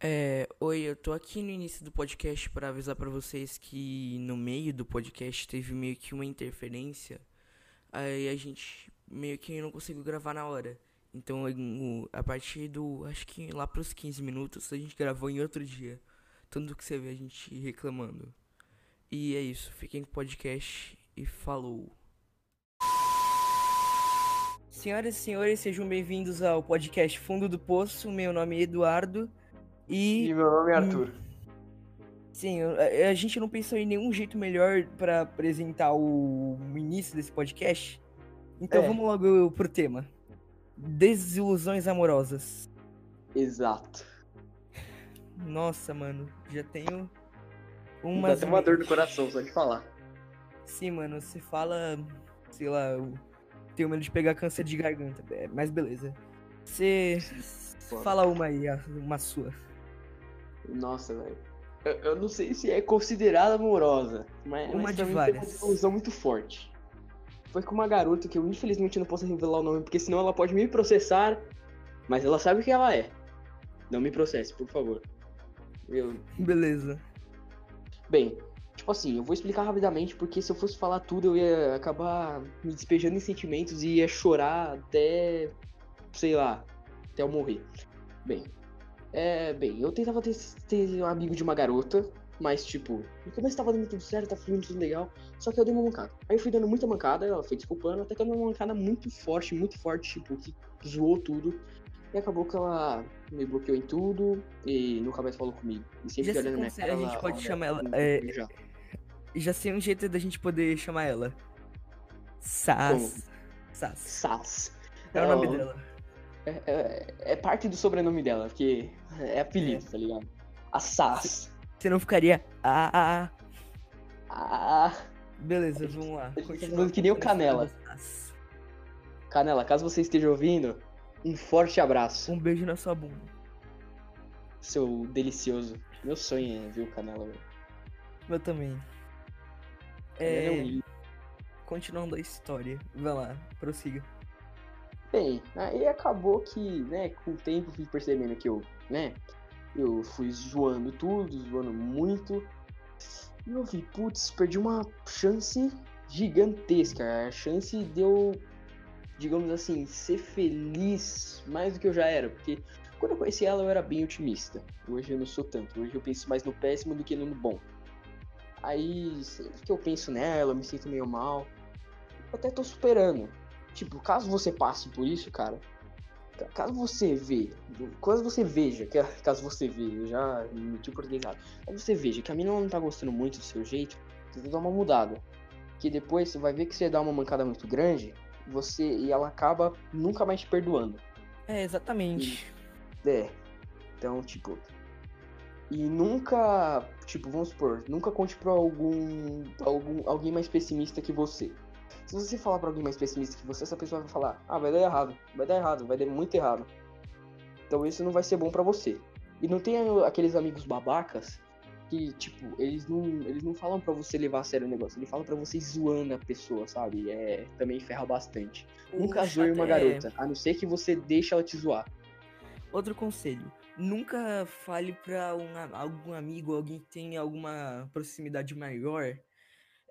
É, oi, eu tô aqui no início do podcast para avisar para vocês que no meio do podcast teve meio que uma interferência. Aí a gente meio que não conseguiu gravar na hora. Então, a partir do, acho que lá pros 15 minutos, a gente gravou em outro dia. Tanto que você vê a gente reclamando. E é isso, fiquem com o podcast e falou. Senhoras e senhores, sejam bem-vindos ao podcast Fundo do Poço. Meu nome é Eduardo e. E meu nome é Arthur. Sim, a, gente não pensou em nenhum jeito melhor para apresentar o, início desse podcast. Então É. vamos logo pro tema: Desilusões amorosas. Exato. Nossa, mano, já tenho Dá umas. até uma dor no coração só de falar. Sim, mano, você fala. Sei lá, eu tenho medo de pegar câncer de garganta. é, Mas beleza. Você. Fala uma aí, uma sua. Nossa, velho. Eu, eu não sei se é considerada amorosa, mas, Uma mas de várias. uma ilusão muito forte. Foi com uma garota que eu infelizmente não posso revelar o nome, porque senão ela pode me processar, mas ela sabe o que ela é. Não me processe, por favor. Eu, Beleza. Bem, tipo assim, eu vou explicar rapidamente porque se eu fosse falar tudo eu ia acabar me despejando em sentimentos e ia chorar até, sei lá, até eu morrer. Bem, é, bem, eu tentava ter, ter um amigo de uma garota, mas tipo, no começo tava dando tudo certo, tá fluindo tudo legal, só que eu dei uma mancada. Aí eu fui dando muita mancada, ela foi desculpando, até que eu dei uma mancada muito forte, muito forte, tipo, que zoou tudo. E acabou que ela me bloqueou em tudo e nunca mais falou comigo. E sempre Já olhando minha se- cara, a gente ela pode olha chamar ela, é, já. Já sei um jeito da gente poder chamar ela. Sas. Sas. Sas. É o nome Ela- dela. É, é- é parte do sobrenome dela, porque é apelido, tá ligado? A Sas. Você não ficaria. Ah, ah, Beleza, vamos lá. falando que nem o Canela. Canela, caso você esteja ouvindo, um forte abraço. Um beijo na sua bunda. Seu delicioso. Meu sonho é ver o Canela, velho. Eu também. Ele é É, continuando a história. Vai lá, prossiga. Bem, aí acabou que, né, com o tempo fui percebendo que eu, né, eu fui zoando tudo, zoando muito. E eu vi, putz, perdi uma chance gigantesca. A chance de eu, digamos assim, ser feliz mais do que eu já era. Porque quando eu conheci ela eu era bem otimista. Hoje eu não sou tanto. Hoje eu penso mais no péssimo do que no bom. Aí, sempre que eu penso nela, eu me sinto meio mal. Eu até tô superando. Tipo, caso você passe por isso, cara, ca- caso você vê, caso você veja, caso você eu já meti o português errado, caso você veja que a mina não tá gostando muito do seu jeito, você dar uma mudada. Que depois você vai ver que você dá uma mancada muito grande, você e ela acaba nunca mais te perdoando. É, exatamente. É. Então, tipo. E nunca, tipo, vamos supor, nunca conte pra algum, algum alguém mais pessimista que você. Se você falar pra alguém mais pessimista que você, essa pessoa vai falar: "Ah, vai dar errado, vai dar errado, vai dar muito errado". Então isso não vai ser bom pra você. E não tem aqueles amigos babacas que, tipo, eles não, eles não falam pra você levar a sério o negócio, eles falam pra você zoando a pessoa, sabe? É, também ferra bastante. Nunca zoe uma é- garota, a não ser que você deixe ela te zoar. Outro conselho. Nunca fale pra um, algum amigo, alguém que tenha alguma proximidade maior.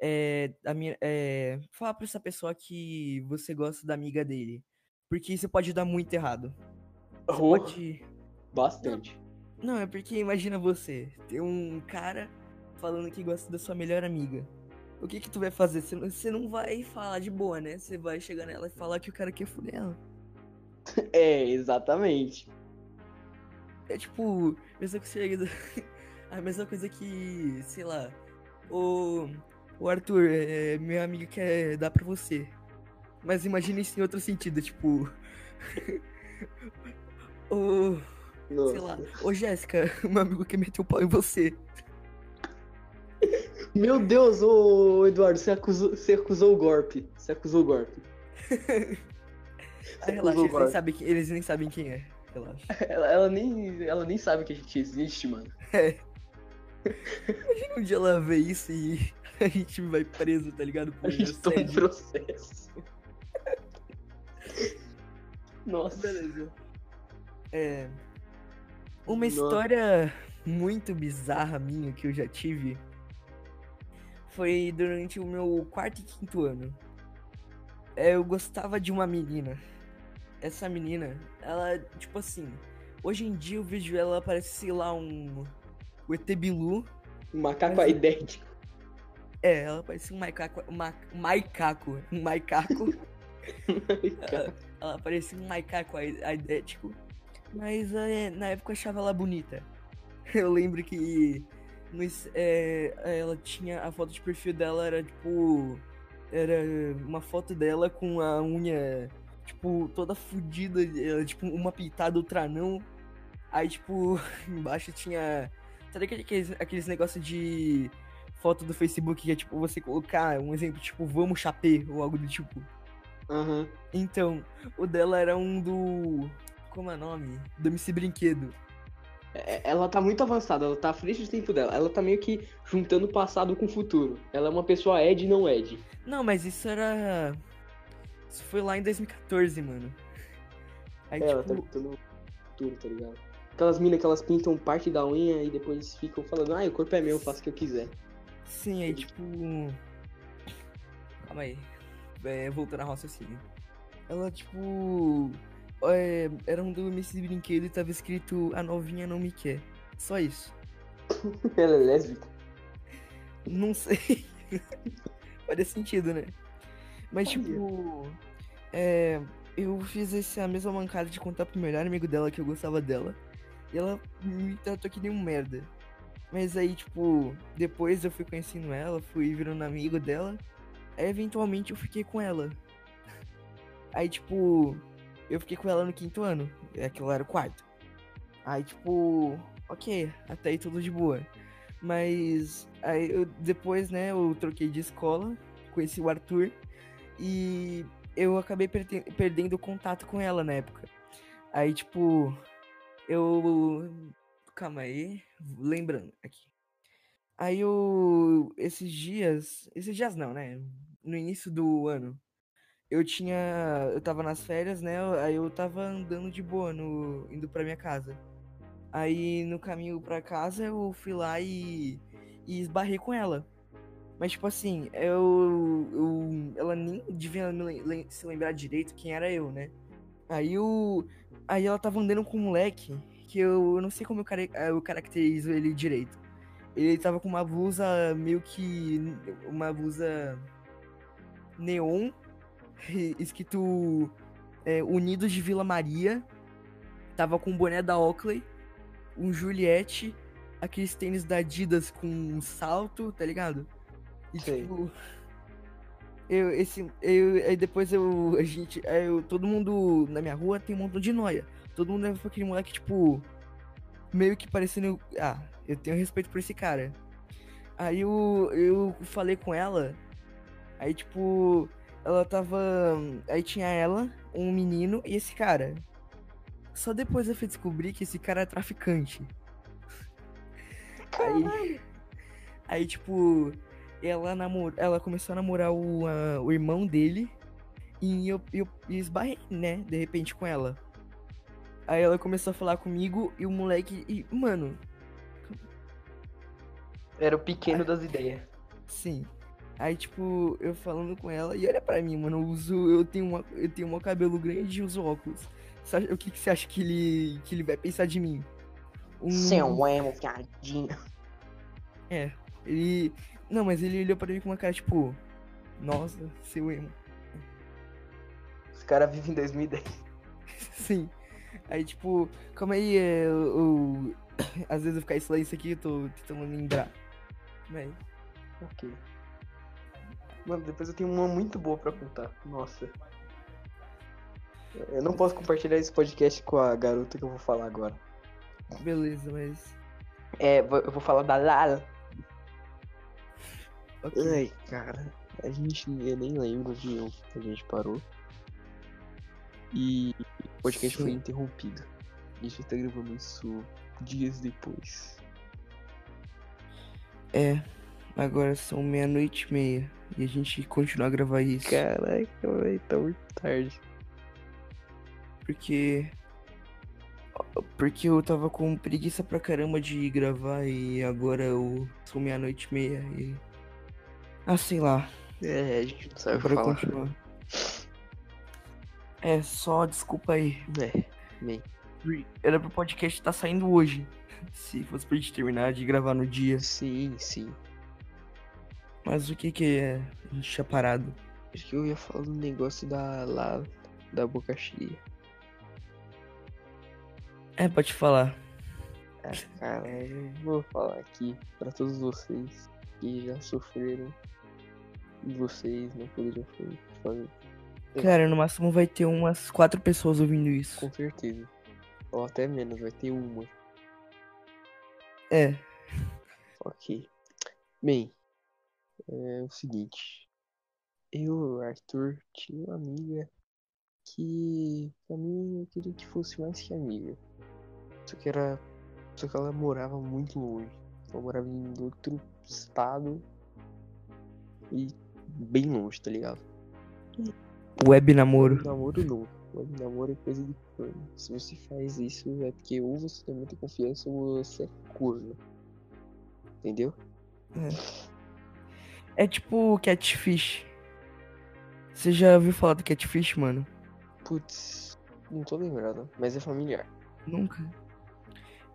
É, a minha, é, falar pra essa pessoa que você gosta da amiga dele. Porque isso pode dar muito errado. Oh. pode. Bastante. Não, é porque imagina você, ter um cara falando que gosta da sua melhor amiga. O que que tu vai fazer? Você não, você não vai falar de boa, né? Você vai chegar nela e falar que o cara quer fuder ela. É, exatamente. É tipo, mesma coisa, a mesma coisa que, sei lá, o, o Arthur, é, meu amigo quer dar pra você. Mas imagine isso em outro sentido, tipo. o. Sei lá, ô Jéssica, meu amigo quer meter o pau em você. Meu Deus, ô Eduardo, você acusou, você acusou o golpe. Você acusou o golpe. Ah, relaxa, eles nem, sabem, eles nem sabem quem é. Relaxa. Ela, ela nem, ela nem sabe que a gente existe, mano. É. Imagina um dia ela ver isso e a gente vai preso, tá ligado? Por A gente toma um assédio. processo. Nossa. Beleza. É. Uma história muito bizarra minha que eu já tive foi durante o meu quarto e quinto ano. É, eu gostava de uma menina. Essa menina, ela, tipo assim, hoje em dia eu vejo ela parece, sei lá, um. O ET Bilu. Um macaco Mas- idêntico. É, ela parece um macaco. Ma, maicaco. Um maicaco. ela, ela parecia um macaco ai- aidético. Mas é, na época eu achava ela bonita. Eu lembro que ins- é, ela tinha. A foto de perfil dela era tipo. Era uma foto dela com a unha, tipo, toda fodida, tipo, uma pintada, outra não. Aí, tipo, embaixo tinha. Sabe aqueles, aqueles negócios de foto do Facebook que é tipo você colocar um exemplo, tipo, vamos chapê ou algo do tipo. Aham. Então, o dela era um do. Como é o nome? Do MC Brinquedo. É, Ela tá muito avançada, ela tá à frente do tempo dela. Ela tá meio que juntando o passado com o futuro. Ela é uma pessoa Ed e não Ed. Não, mas isso era. Isso foi lá em 2014, mano. Aí, É, ela tá tipo. juntando o futuro, tá ligado? Aquelas minas que elas pintam parte da unha e depois ficam falando, ah, o corpo é meu, eu faço o que eu quiser. Sim, aí, tipo. Calma aí. É, voltando a raciocínio. Ela, tipo. é, era um do MC Brinquedo e tava escrito A novinha não me quer. Só isso. ela é lésbica. Não sei. Faria sentido, né? Mas, tipo. É, eu fiz essa mesma mancada de contar pro melhor amigo dela que eu gostava dela. E ela me tratou que nem um merda. Mas aí, tipo, depois eu fui conhecendo ela, fui virando amigo dela. Aí, eventualmente, eu fiquei com ela. Aí, tipo, eu fiquei com ela no quinto ano. Aquilo era o quarto. Aí, tipo, ok, até aí tudo de boa. Mas aí eu, depois, né, eu troquei de escola, conheci o Arthur e eu acabei perdendo contato com ela na época. Aí, tipo, eu. Calma aí, lembrando aqui. Aí eu. Esses dias. Esses dias não, né? No início do ano. Eu tinha. Eu tava nas férias, né? Aí eu tava andando de boa, no, indo pra minha casa. Aí no caminho pra casa eu fui lá e, e esbarrei com ela. Mas tipo assim, eu, eu ela nem devia se lembrar direito quem era eu, né? Aí eu, aí ela tava andando com um moleque que eu, não sei como eu, care- eu caracterizo ele direito. Ele tava com uma blusa meio que uma blusa neon escrito é, Unidos de Vila Maria. Tava com um boné da Oakley, um Juliette, aqueles tênis da Adidas com um salto, tá ligado? E Sei. tipo. Eu, esse, eu, aí depois eu, a gente, eu, todo mundo na minha rua tem um montão de noia. Todo mundo leva pra aquele moleque, tipo, meio que parecendo, ah, eu tenho respeito por esse cara. Aí eu, eu falei com ela, aí tipo, ela tava, aí tinha ela, um menino e esse cara. Só depois eu fui descobrir que esse cara é traficante. Aí, aí tipo, ela, namor... ela começou a namorar o, ah, o irmão dele e eu, eu, eu esbarrei, né, de repente com ela. Aí ela começou a falar comigo e o moleque, e, mano, Era o pequeno das ideias. sim. Aí, tipo, eu falando com ela, e olha pra mim, mano, eu uso, eu tenho uma, eu tenho um cabelo grande e uso óculos. O que, que você acha que ele, que ele vai pensar de mim? Um, Seu emo, gadinho. É, ele. Não, mas ele olhou pra mim com uma cara tipo. Nossa, seu emo. Os caras vivem em 2010. Sim. Aí, tipo, calma aí, é, eu, eu- Às vezes eu ficar em silêncio aqui, eu tô tentando lembrar. Mas, Ok. Mano, depois eu tenho uma muito boa pra contar. Nossa. Eu não posso compartilhar esse podcast com a garota que eu vou falar agora. beleza, mas. É, eu vou falar da Lala. Ok. Ai, cara. A gente, eu nem lembro de onde a gente parou. E o podcast foi Sim. interrompido. A gente tá gravando isso dias depois. É, agora são meia-noite e meia. E a gente continua a gravar isso. Caraca, velho, tá muito tarde. Porque. Porque eu tava com preguiça pra caramba de gravar e agora eu sou meia-noite e meia e. Ah, sei lá. É, a gente não sabe Pra falar. continuar. É, só desculpa aí. É, bem. Era pro podcast estar saindo hoje. Se fosse pra gente terminar de gravar no dia. Sim, sim. Mas o que que é? A gente tinha parado. Acho que eu ia falar do negócio da lá da boca cheia. É, pode falar. Ah, cara, eu vou falar aqui pra todos vocês que já sofreram vocês não poderiam fa- fazer. Cara, no máximo vai ter umas quatro pessoas ouvindo isso. Com certeza. Ou até menos, vai ter uma. É. Ok. Bem, é o seguinte. Eu, Arthur, tinha uma amiga que pra mim eu queria que fosse mais que amiga. Só que era. Só que ela morava muito longe. Ela morava em outro estado e bem longe, tá ligado? Web namoro. Namoro não. Web namoro é coisa de corno. Se você faz isso é porque ou você tem muita confiança ou você é corno. Entendeu? É tipo catfish. Você já ouviu falar do catfish, mano? Putz, não tô lembrado, mas é familiar. Nunca.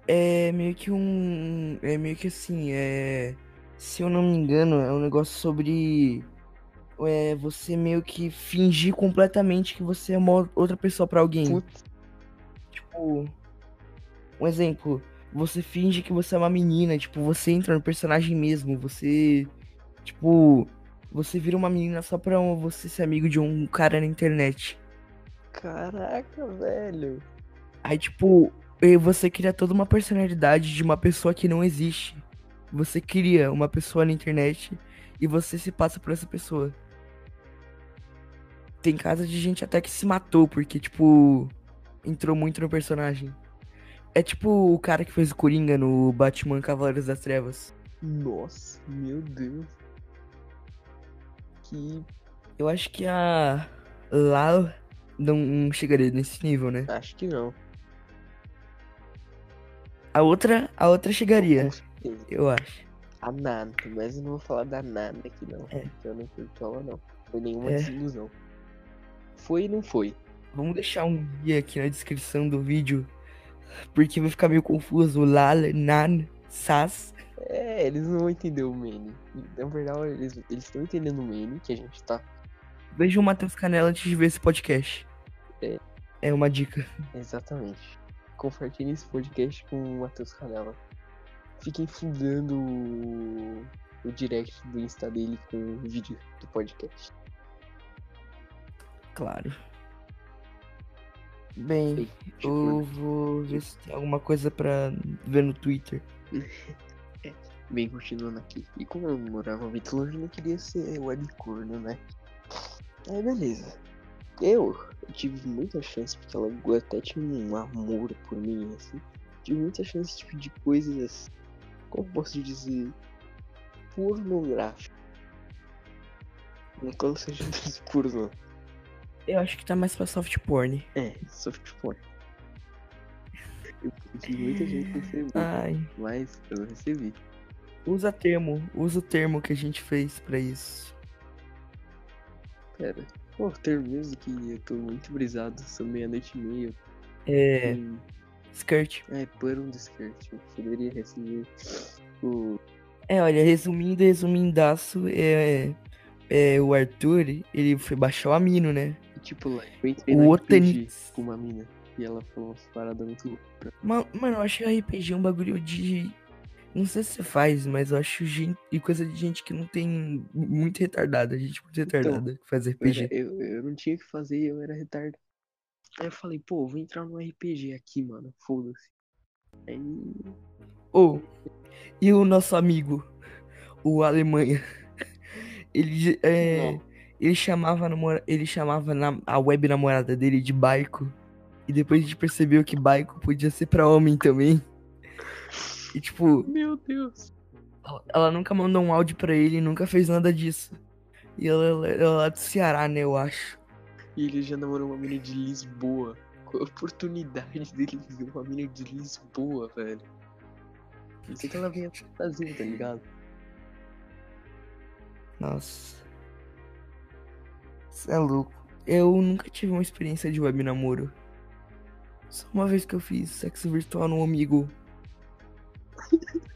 É meio que um. É meio que assim, é. Se eu não me engano, é um negócio sobre. É você meio que fingir completamente que você é uma outra pessoa pra alguém. Putz, Tipo. Um exemplo. Você finge que você é uma menina, tipo, você entra no personagem mesmo, você. Tipo. Você vira uma menina só pra você ser amigo de um cara na internet. caraca, velho. Aí, tipo, você cria toda uma personalidade de uma pessoa que não existe. Você cria uma pessoa na internet e você se passa por essa pessoa. Tem casos de gente até que se matou porque, tipo, entrou muito no personagem. É tipo o cara que fez o Coringa no Batman Cavaleiros das Trevas. Nossa, meu Deus. Que. Eu acho que a Lau não chegaria nesse nível, né? Acho que não. A outra, a outra chegaria, Com certeza. eu acho. A Nana, mas eu não vou falar da Nana aqui não. É. Eu não curto ela não. Foi nenhuma É. desilusão. Foi e não foi. Vamos deixar um guia aqui na descrição do vídeo, porque vai ficar meio confuso. Lal, Nan, Sas. É, eles não vão entender o meme. Na verdade, eles estão entendendo o meme que a gente tá. Veja o Matheus Canela antes de ver esse podcast. É. É uma dica. Exatamente. Compartilhem esse podcast com o Matheus Canela. Fiquem fundando o, o direct do Insta dele com o vídeo do podcast. Claro. Bem, tipo, eu vou ver se tem alguma coisa pra ver no Twitter. bem, continuando aqui. E como eu morava muito longe, eu não queria ser webcorno, né? Aí, beleza. Eu, eu tive muita chance, porque ela até tinha um amor por mim, assim. Tive muita chance tipo, de coisas, como posso dizer, pornográficas. Não que ela seja pornô. Eu acho que tá mais pra soft porn. É, soft porn. Eu tive muita gente que recebeu, Ai, mas eu não recebi. usa termo, usa o termo que a gente fez pra isso. Pera, pô, ter mesmo que eu tô muito brisado, são meia-noite e meia. É, Hum, skirt. É, por um skirt. Eu poderia receber o. É, olha, resumindo, resumindaço, é, é o Arthur, ele foi baixar o amino, né? Tipo, eu entrei O RPG com uma mina e ela falou umas paradas muito loucas. Ma- Mano, eu acho RPG um bagulho de. Não sei se você faz, mas eu acho gente... e coisa de gente que não tem. Muito retardada, gente muito retardada que faz Eu, RPG. era- eu, eu não tinha o que fazer, eu era retardado. Aí eu falei, pô, vou entrar no RPG aqui, mano. Foda-se. Aí. Ou, e o nosso amigo, o Alemanha, ele, é, Não. Ele chamava, a namora, ele chamava na- a web namorada dele de Baiko. E depois a gente percebeu que Baiko podia ser pra homem também. E tipo, Meu Deus. ela, ela nunca mandou um áudio pra ele, nunca fez nada disso. E ela, ela é lá do Ceará, né, eu acho. E ele já namorou uma mina de Lisboa. a oportunidade dele ver uma mina de Lisboa, velho. Não sei o que ela venha fazer, tá ligado? Nossa. Você é louco. Eu nunca tive uma experiência de web namoro. Só uma vez que eu fiz sexo virtual num amigo.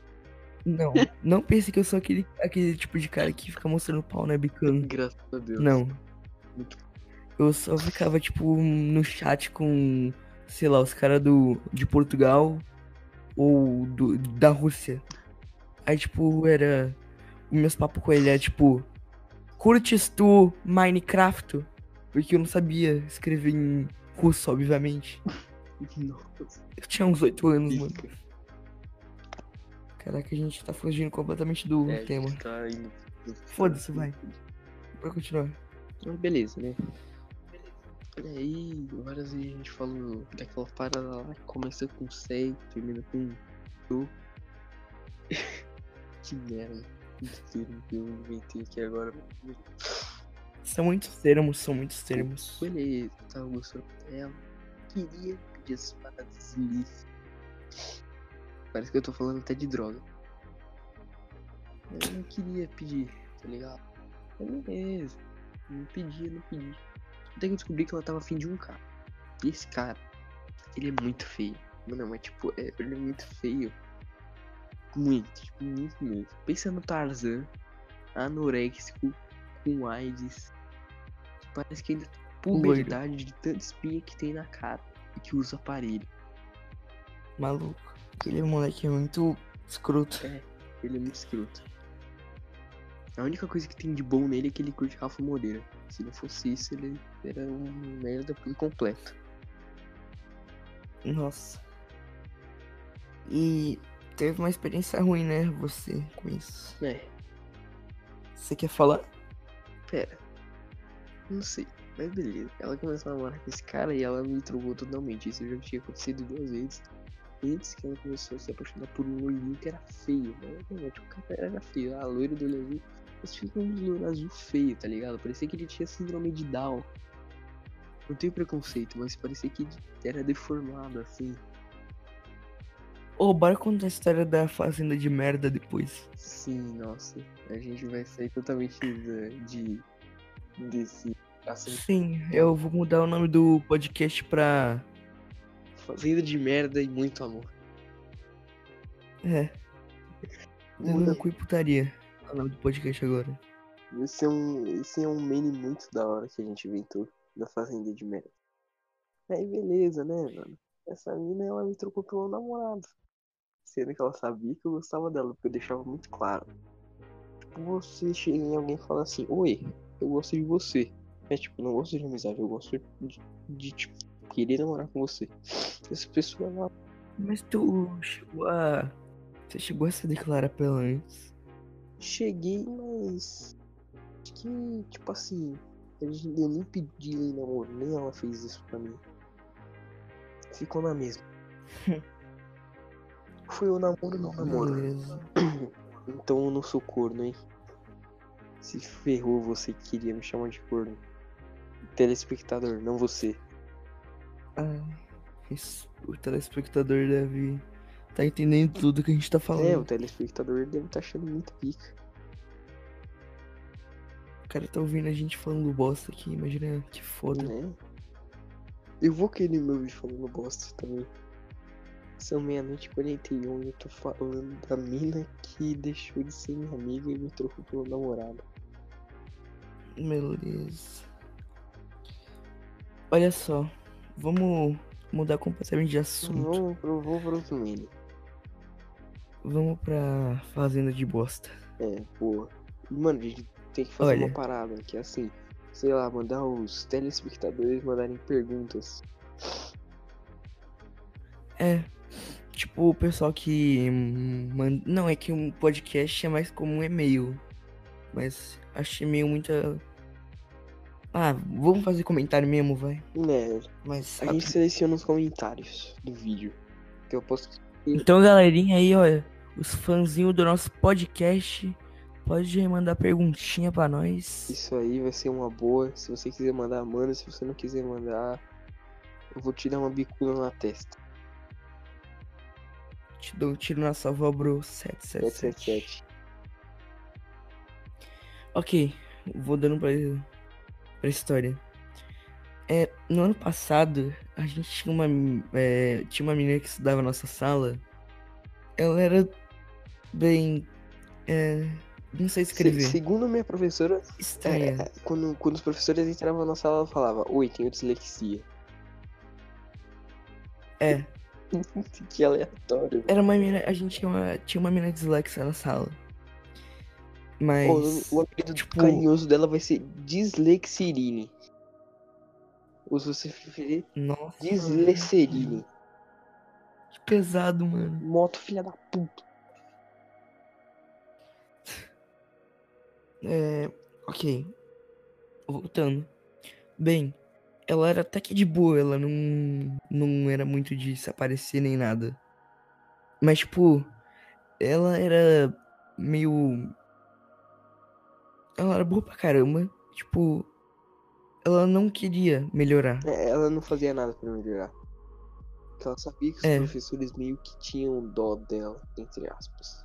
Não, não pense que eu sou aquele, aquele tipo de cara que fica mostrando pau na webcam. Graças a Deus. Não. Eu só ficava, tipo, no chat com, sei lá, os caras do de Portugal ou do, da Rússia. Aí, tipo, era. Meus papos com ele era tipo. Curtes tu Minecraft? Porque eu não sabia escrever em russo, obviamente. Nossa, Eu tinha uns 8 anos, mano. pica. Caraca, a gente tá fugindo completamente do É, tema. tá indo. Foda-se, vai. Pra continuar. Mas beleza, né? E aí, várias vezes a gente falou daquela parada lá que começa com 6, termina com tu. que merda. Termo que eu inventei aqui agora. São muitos termos, são muitos termos. Beleza, tava gostando dela. Queria pedir essas paradas ilícitas. Parece que eu tô falando até de droga. Eu não queria pedir, tá ligado? Mas beleza. Não pedia, não pedi. Até que eu descobri que ela tava afim de um cara. E esse cara, ele é muito feio. Mano, mas tipo, é- ele é muito feio. Muito, tipo, muito mesmo. Pensa no Tarzan, anoréxico, com AIDS. Que parece que ainda tem Loiro. puberdade de tanta espinha que tem na cara. E que usa aparelho. Maluco. Aquele moleque é muito escroto. Ele é muito escroto. A única coisa que tem de bom nele é que ele curte Rafa Moreira. Se não fosse isso, ele era um merda por completo. Nossa. E teve uma experiência ruim, né? Você com isso. É, Você quer falar? pera. Não sei, mas beleza. Ela começou a namorar com esse cara e ela me trocou totalmente. Isso já tinha acontecido duas vezes. Antes que ela começou a se apaixonar por um loirinho que era feio, né? Não, tipo, o cara era feio. Ah, loiro do olho azul. Mas fica um loiro azul feio, tá ligado? Parecia que ele tinha síndrome de Down. Não tenho preconceito, mas parecia que era deformado, assim. Ô, bora contar a história da fazenda de merda depois. Sim, nossa. A gente vai sair totalmente da- de. desse assunto. Sim, eu vou mudar o nome do podcast pra. Fazenda de merda e muito amor. É. No cu e putaria. É o nome do podcast agora. Esse é um, esse é um meme muito da hora que a gente inventou da fazenda de merda. Aí beleza, né, mano? Essa mina ela me trocou pelo namorado. Sendo que ela sabia que eu gostava dela, porque eu deixava muito claro. Tipo, você chega em alguém e fala assim, oi, eu gosto de você. É tipo, não gosto de amizade, eu gosto de, de tipo, querer namorar com você. Essa pessoa ela Mas tu chegou a. Você chegou a se declarar pra ela antes? cheguei, mas. Acho que, tipo assim, eu nem pedi namoro, nem ela fez isso pra mim. Ficou na mesma. Foi o namoro, não namoro. Então eu não sou corno, hein? Se ferrou você que queria me chamar de corno. Telespectador, não você. Ah, esse- o telespectador deve tá entendendo tudo que a gente tá falando. É, o telespectador deve estar achando muito pica. O cara tá ouvindo a gente falando bosta aqui, imagina que foda. Né? Eu vou querer meu vídeo falando bosta também. São meia-noite e 41 e eu tô falando da mina que deixou de ser minha amiga e me trocou pelo namorado. Beleza. Olha só, vamos mudar completamente de assunto. Vamos pro, vou pro outro. Vamos pra fazenda de bosta. É, boa. Mano, a gente tem que fazer Olha. uma parada que é assim, sei lá, mandar os telespectadores mandarem perguntas. É, tipo o pessoal que manda... Não, é que um podcast é mais como um e-mail. Mas achei meio muita... Ah, vamos fazer comentário mesmo, vai. Né, Mas a gente seleciona os comentários do vídeo. Que eu posso. Então, galerinha aí, olha, os fãzinhos do nosso podcast, pode mandar perguntinha pra nós. Isso aí vai ser uma boa. Se você quiser mandar, manda. Se você não quiser mandar, eu vou te dar uma bicuda na testa. Te dou um tiro na salva, bro. 777. 777. Ok, vou dando pra, pra história. É, no ano passado, a gente tinha uma, é, tinha uma menina que estudava na nossa sala. Ela era bem. É, não sei escrever. Se- segundo minha professora, Estranha. é, quando, quando os professores entravam na sala, ela falava: Oi, tenho dislexia. É, que aleatório. era uma menina. A gente tinha uma, tinha uma menina dislexa na sala. Mas. O apelido tipo- carinhoso dela vai ser Dislexirine. Ou se você preferir, Nossa. Dislecerine. Que pesado, mano. Moto filha da puta. É. Ok. Voltando. Bem, ela era até que de boa, ela não. Não era muito de se aparecer nem nada. Mas, tipo, ela era meio. Ela era boa pra caramba. Tipo, ela não queria melhorar. É, ela não fazia nada pra melhorar. Porque ela sabia que os É. professores meio que tinham dó dela, entre aspas.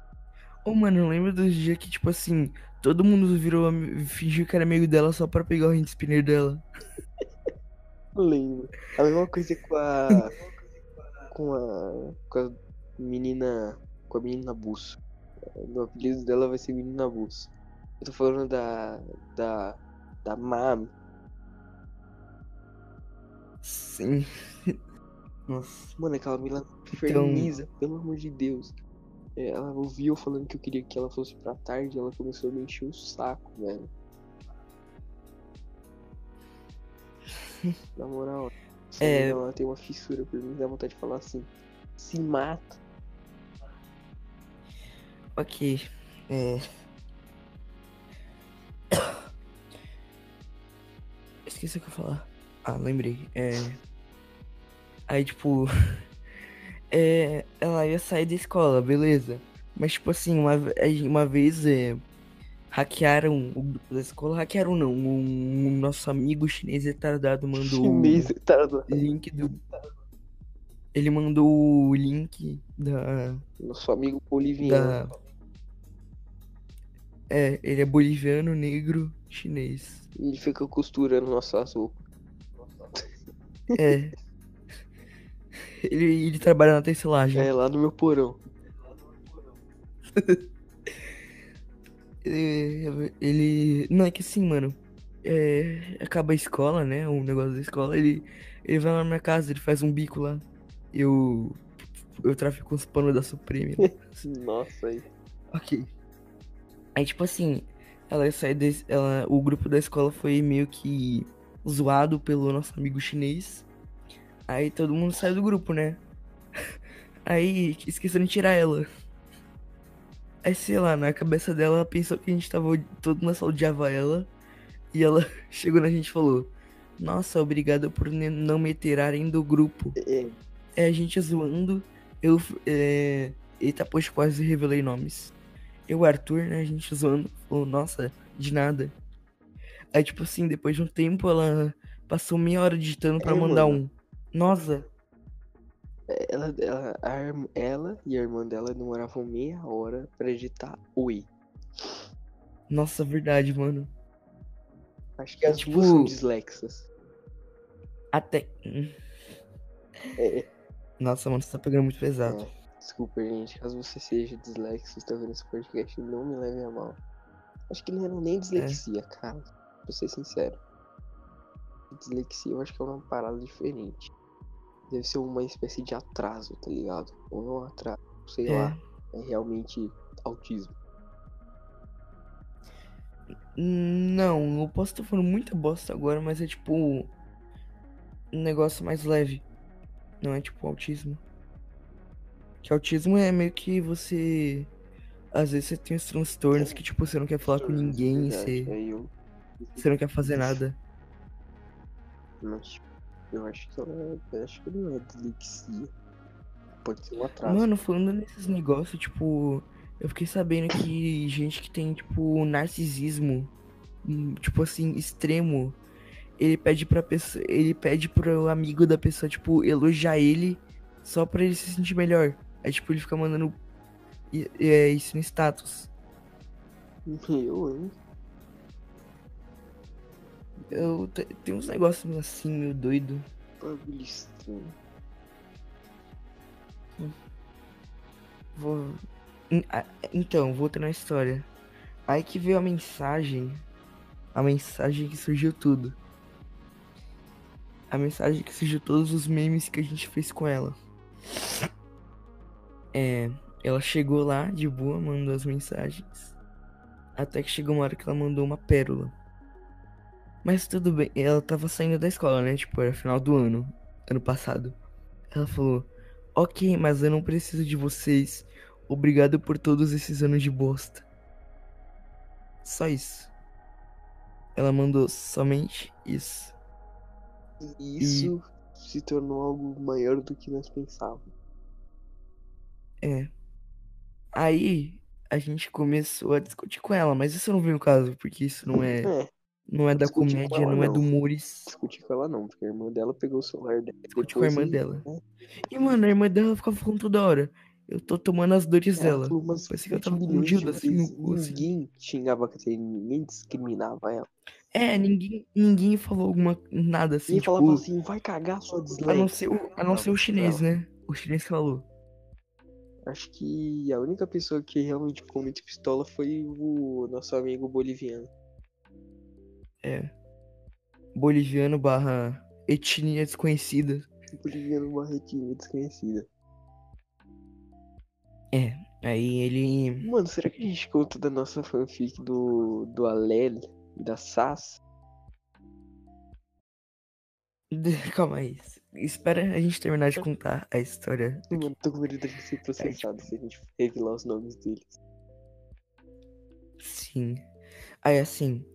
Ô, mano, eu lembro dos dias que, tipo assim, todo mundo virou, fingiu que era amigo dela só pra pegar o hand spinner dela. Lembro. A mesma coisa com a. com a. com a menina. com a menina Bus. O apelido dela vai ser Menina Bus. Eu tô falando da. da. da Mam. Sim. Nossa. Mano, aquela menina Então- ferniza, pelo amor de Deus. É, Ela ouviu falando que eu queria que ela fosse pra tarde, ela começou a me encher o saco, velho. Na moral, essa É. ela tem uma fissura por mim, dá vontade de falar assim. Se mata. Ok. É. Esqueci o que eu ia falar. Ah, lembrei. É. Aí, tipo. É. Ela ia sair da escola, beleza. Mas, tipo assim, uma, uma vez. É... Hackearam o grupo da escola. Hackearam não. Um, um nosso amigo chinês retardado mandou. Chinês retardado. o link do. Ele mandou o link da. Nosso amigo boliviano. da... É, ele é boliviano, negro, chinês. E ele fica costurando nossas roupas. É. Ele, ele trabalha na tecelagem. É, lá no meu porão. Ele, ele- Não, é que assim, mano. É, acaba a escola, né? O negócio da escola. Ele, ele vai lá na minha casa, ele faz um bico lá. Eu. Eu trafico os panos da Supreme. Nossa, aí. Ok. Aí, tipo assim, ela ia sair desse, ela, o grupo da escola foi meio que zoado pelo nosso amigo chinês. Aí todo mundo saiu do grupo, né? Aí esqueceram de tirar ela. Aí, sei lá, na cabeça dela, ela pensou que a gente tava todo mundo só odiava ela. E ela chegou na gente e falou: Nossa, obrigado por não me tirarem do grupo. É, É a gente zoando. Eu. É... Eita, poxa, quase revelei nomes. Eu, Arthur, né? A gente zoando. Falou, nossa, de nada. Aí, tipo assim, depois de um tempo, ela passou meia hora digitando pra É, mandar mano. um. Nossa, ela, ela, a ela e a irmã dela demoravam meia hora pra digitar oi. nossa, verdade, mano. Acho que as Tipo- duas são dislexas. Até. É, Nossa, mano, você tá pegando muito pesado. é. Desculpa, gente. Caso você seja dislexo e está vendo esse podcast, não me leve a mal. Acho que não era nem dislexia, cara. Pra ser sincero. Dislexia eu acho que é uma parada diferente. Deve ser uma espécie de atraso, tá ligado? Ou não atraso, sei É. lá. É realmente autismo. Não, eu posso estar falando muita bosta agora, mas é tipo. Um negócio mais leve. Não é tipo autismo. Que autismo é meio que você. Às vezes você tem os transtornos que, tipo, você não quer falar com ninguém, você, eu, você não quer fazer nada. mas eu acho que ela, eu acho que não é dislexia. Pode ser um atraso. Mano, falando nesses negócios, tipo, eu fiquei sabendo que gente que tem, tipo, narcisismo, hum, tipo assim, extremo, ele pede pra pessoa. Ele pede pro amigo da pessoa, tipo, elogiar ele só pra ele se sentir melhor. Aí, tipo, ele fica mandando é, isso no status. Eu, hein? Eu tem uns negócios assim, meio doido. Bagulho estranho. Vou. Então, voltando à história. Aí que veio a mensagem. A mensagem que surgiu tudo. A mensagem que surgiu todos os memes que a gente fez com ela. É. Ela chegou lá de boa, mandou as mensagens. Até que chegou uma hora que ela mandou uma pérola. Mas tudo bem, ela tava saindo da escola, né? Tipo, era final do ano, ano passado. Ela falou: Ok, mas eu não preciso de vocês. Obrigado por todos esses anos de bosta. Só isso. Ela mandou somente isso. E isso e... se tornou algo maior do que nós pensávamos. É. Aí a gente começou a discutir com ela, mas isso não vem no caso, porque isso não é. é. Não é da comédia, ela, não, é do humores. Discutir com ela não, porque a irmã dela pegou o celular dela. Discutir com a irmã e... dela. É. E, mano, a irmã dela ficava falando toda hora. Eu tô tomando as dores é, dela. Falou, Parece que eu tava com assim no cu. Assim. Ninguém xingava a Catarina, ninguém discriminava ela. É, ninguém, ninguém falou alguma nada assim. Ninguém tipo, falava assim, vai cagar sua dislike. A não ser o, a não ser o chinês, né? O chinês falou. Acho que a única pessoa que realmente ficou muito pistola foi o nosso amigo boliviano. É. Boliviano barra etnia desconhecida. Boliviano barra etnia desconhecida. É, aí ele. Mano, será que a gente conta da nossa fanfic do, do Alel e da Sass? Calma aí. Espera a gente terminar de contar a história. Mano, tô com medo de ser processado se a gente revelar os nomes deles. Sim. Aí assim,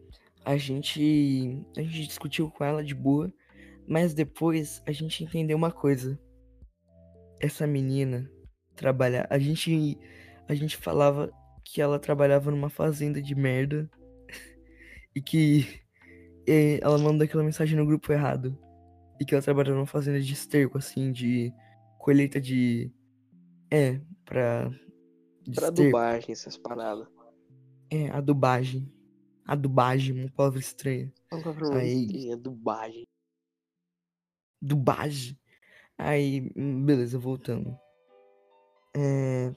a gente. A gente discutiu com ela de boa, mas depois a gente entendeu uma coisa. Essa menina trabalha. A gente. A gente falava que ela trabalhava numa fazenda de merda. e que. E ela mandou aquela mensagem no grupo errado. E que ela trabalhava numa fazenda de esterco, assim, de colheita de. É, pra. De pra adubagem, essas paradas. É, adubagem. Adubagem, uma palavra estranha. Uma palavra Aí... estranha, adubagem. Dubagem. Aí, hum, beleza, voltando. É...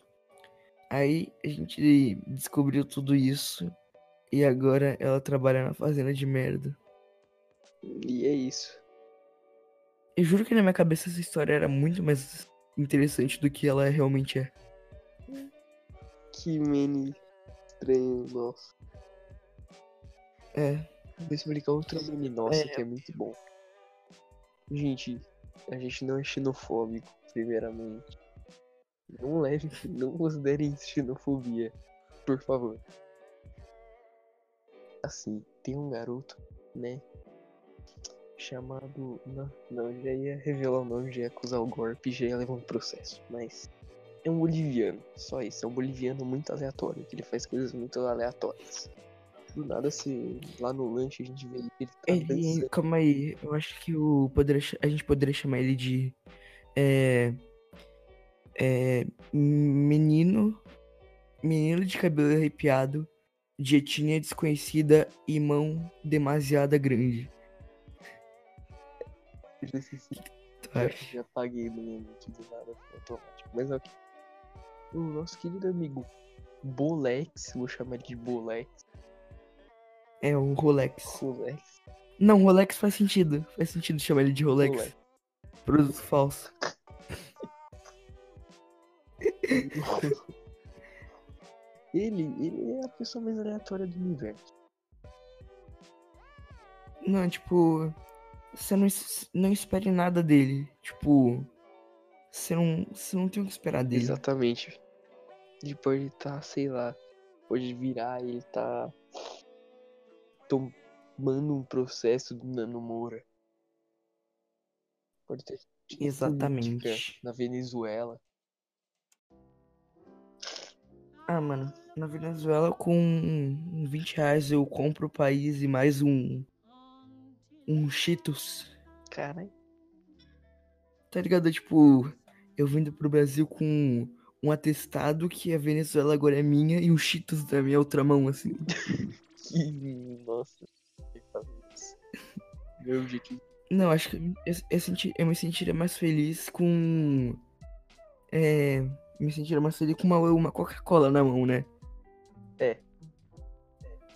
Aí a gente descobriu tudo isso. E agora ela trabalha na fazenda de merda. E é isso. Eu juro que na minha cabeça essa história era muito mais interessante do que ela realmente é. Que mini estranho, nossa. É. Vou explicar outro mini nossa é. que é muito bom. Gente, a gente não é xenofóbico, primeiramente. Não leve, não considerem xenofobia, por favor. Assim, tem um garoto, né? Chamado. Não, não, já ia revelar o nome, já ia acusar o golpe, já ia levar um processo. Mas é um boliviano, só isso. É um boliviano muito aleatório, que ele faz coisas muito aleatórias. Do nada, assim, lá no lanche a gente vê ele. Tá ele calma aí, eu acho que o poderia, a gente poderia chamar ele de. É, é, menino. Menino de cabelo arrepiado, de etnia desconhecida e mão demasiada grande. Já, já paguei limite do nada, automático. Mas ok. O nosso querido amigo Bolex, vou chamar ele de Bolex. É um Rolex. Rolex. Não, Rolex faz sentido. Faz sentido chamar ele de Rolex. Rolex. Produto falso. ele, ele é a pessoa mais aleatória do universo. Não, tipo, você não, não espere nada dele. Tipo, você não, você não tem o que esperar dele. Exatamente. Ele pode estar, tá, sei lá, pode virar e ele tá tomando um processo do Nano Moura. Pode ter. Exatamente. Na Venezuela. Ah, mano, na Venezuela com 20 reais eu compro o país e mais um. um Cheetos. Caralho. Tá ligado? Tipo, eu vindo pro Brasil com um atestado que a Venezuela agora é minha e um Cheetos da minha outra mão, assim. Que. Nossa. que isso. Meu objetivo. Não, acho que eu, eu, senti, eu me sentiria mais feliz com. É. Me sentiria mais feliz com uma, uma Coca-Cola na mão, né? É.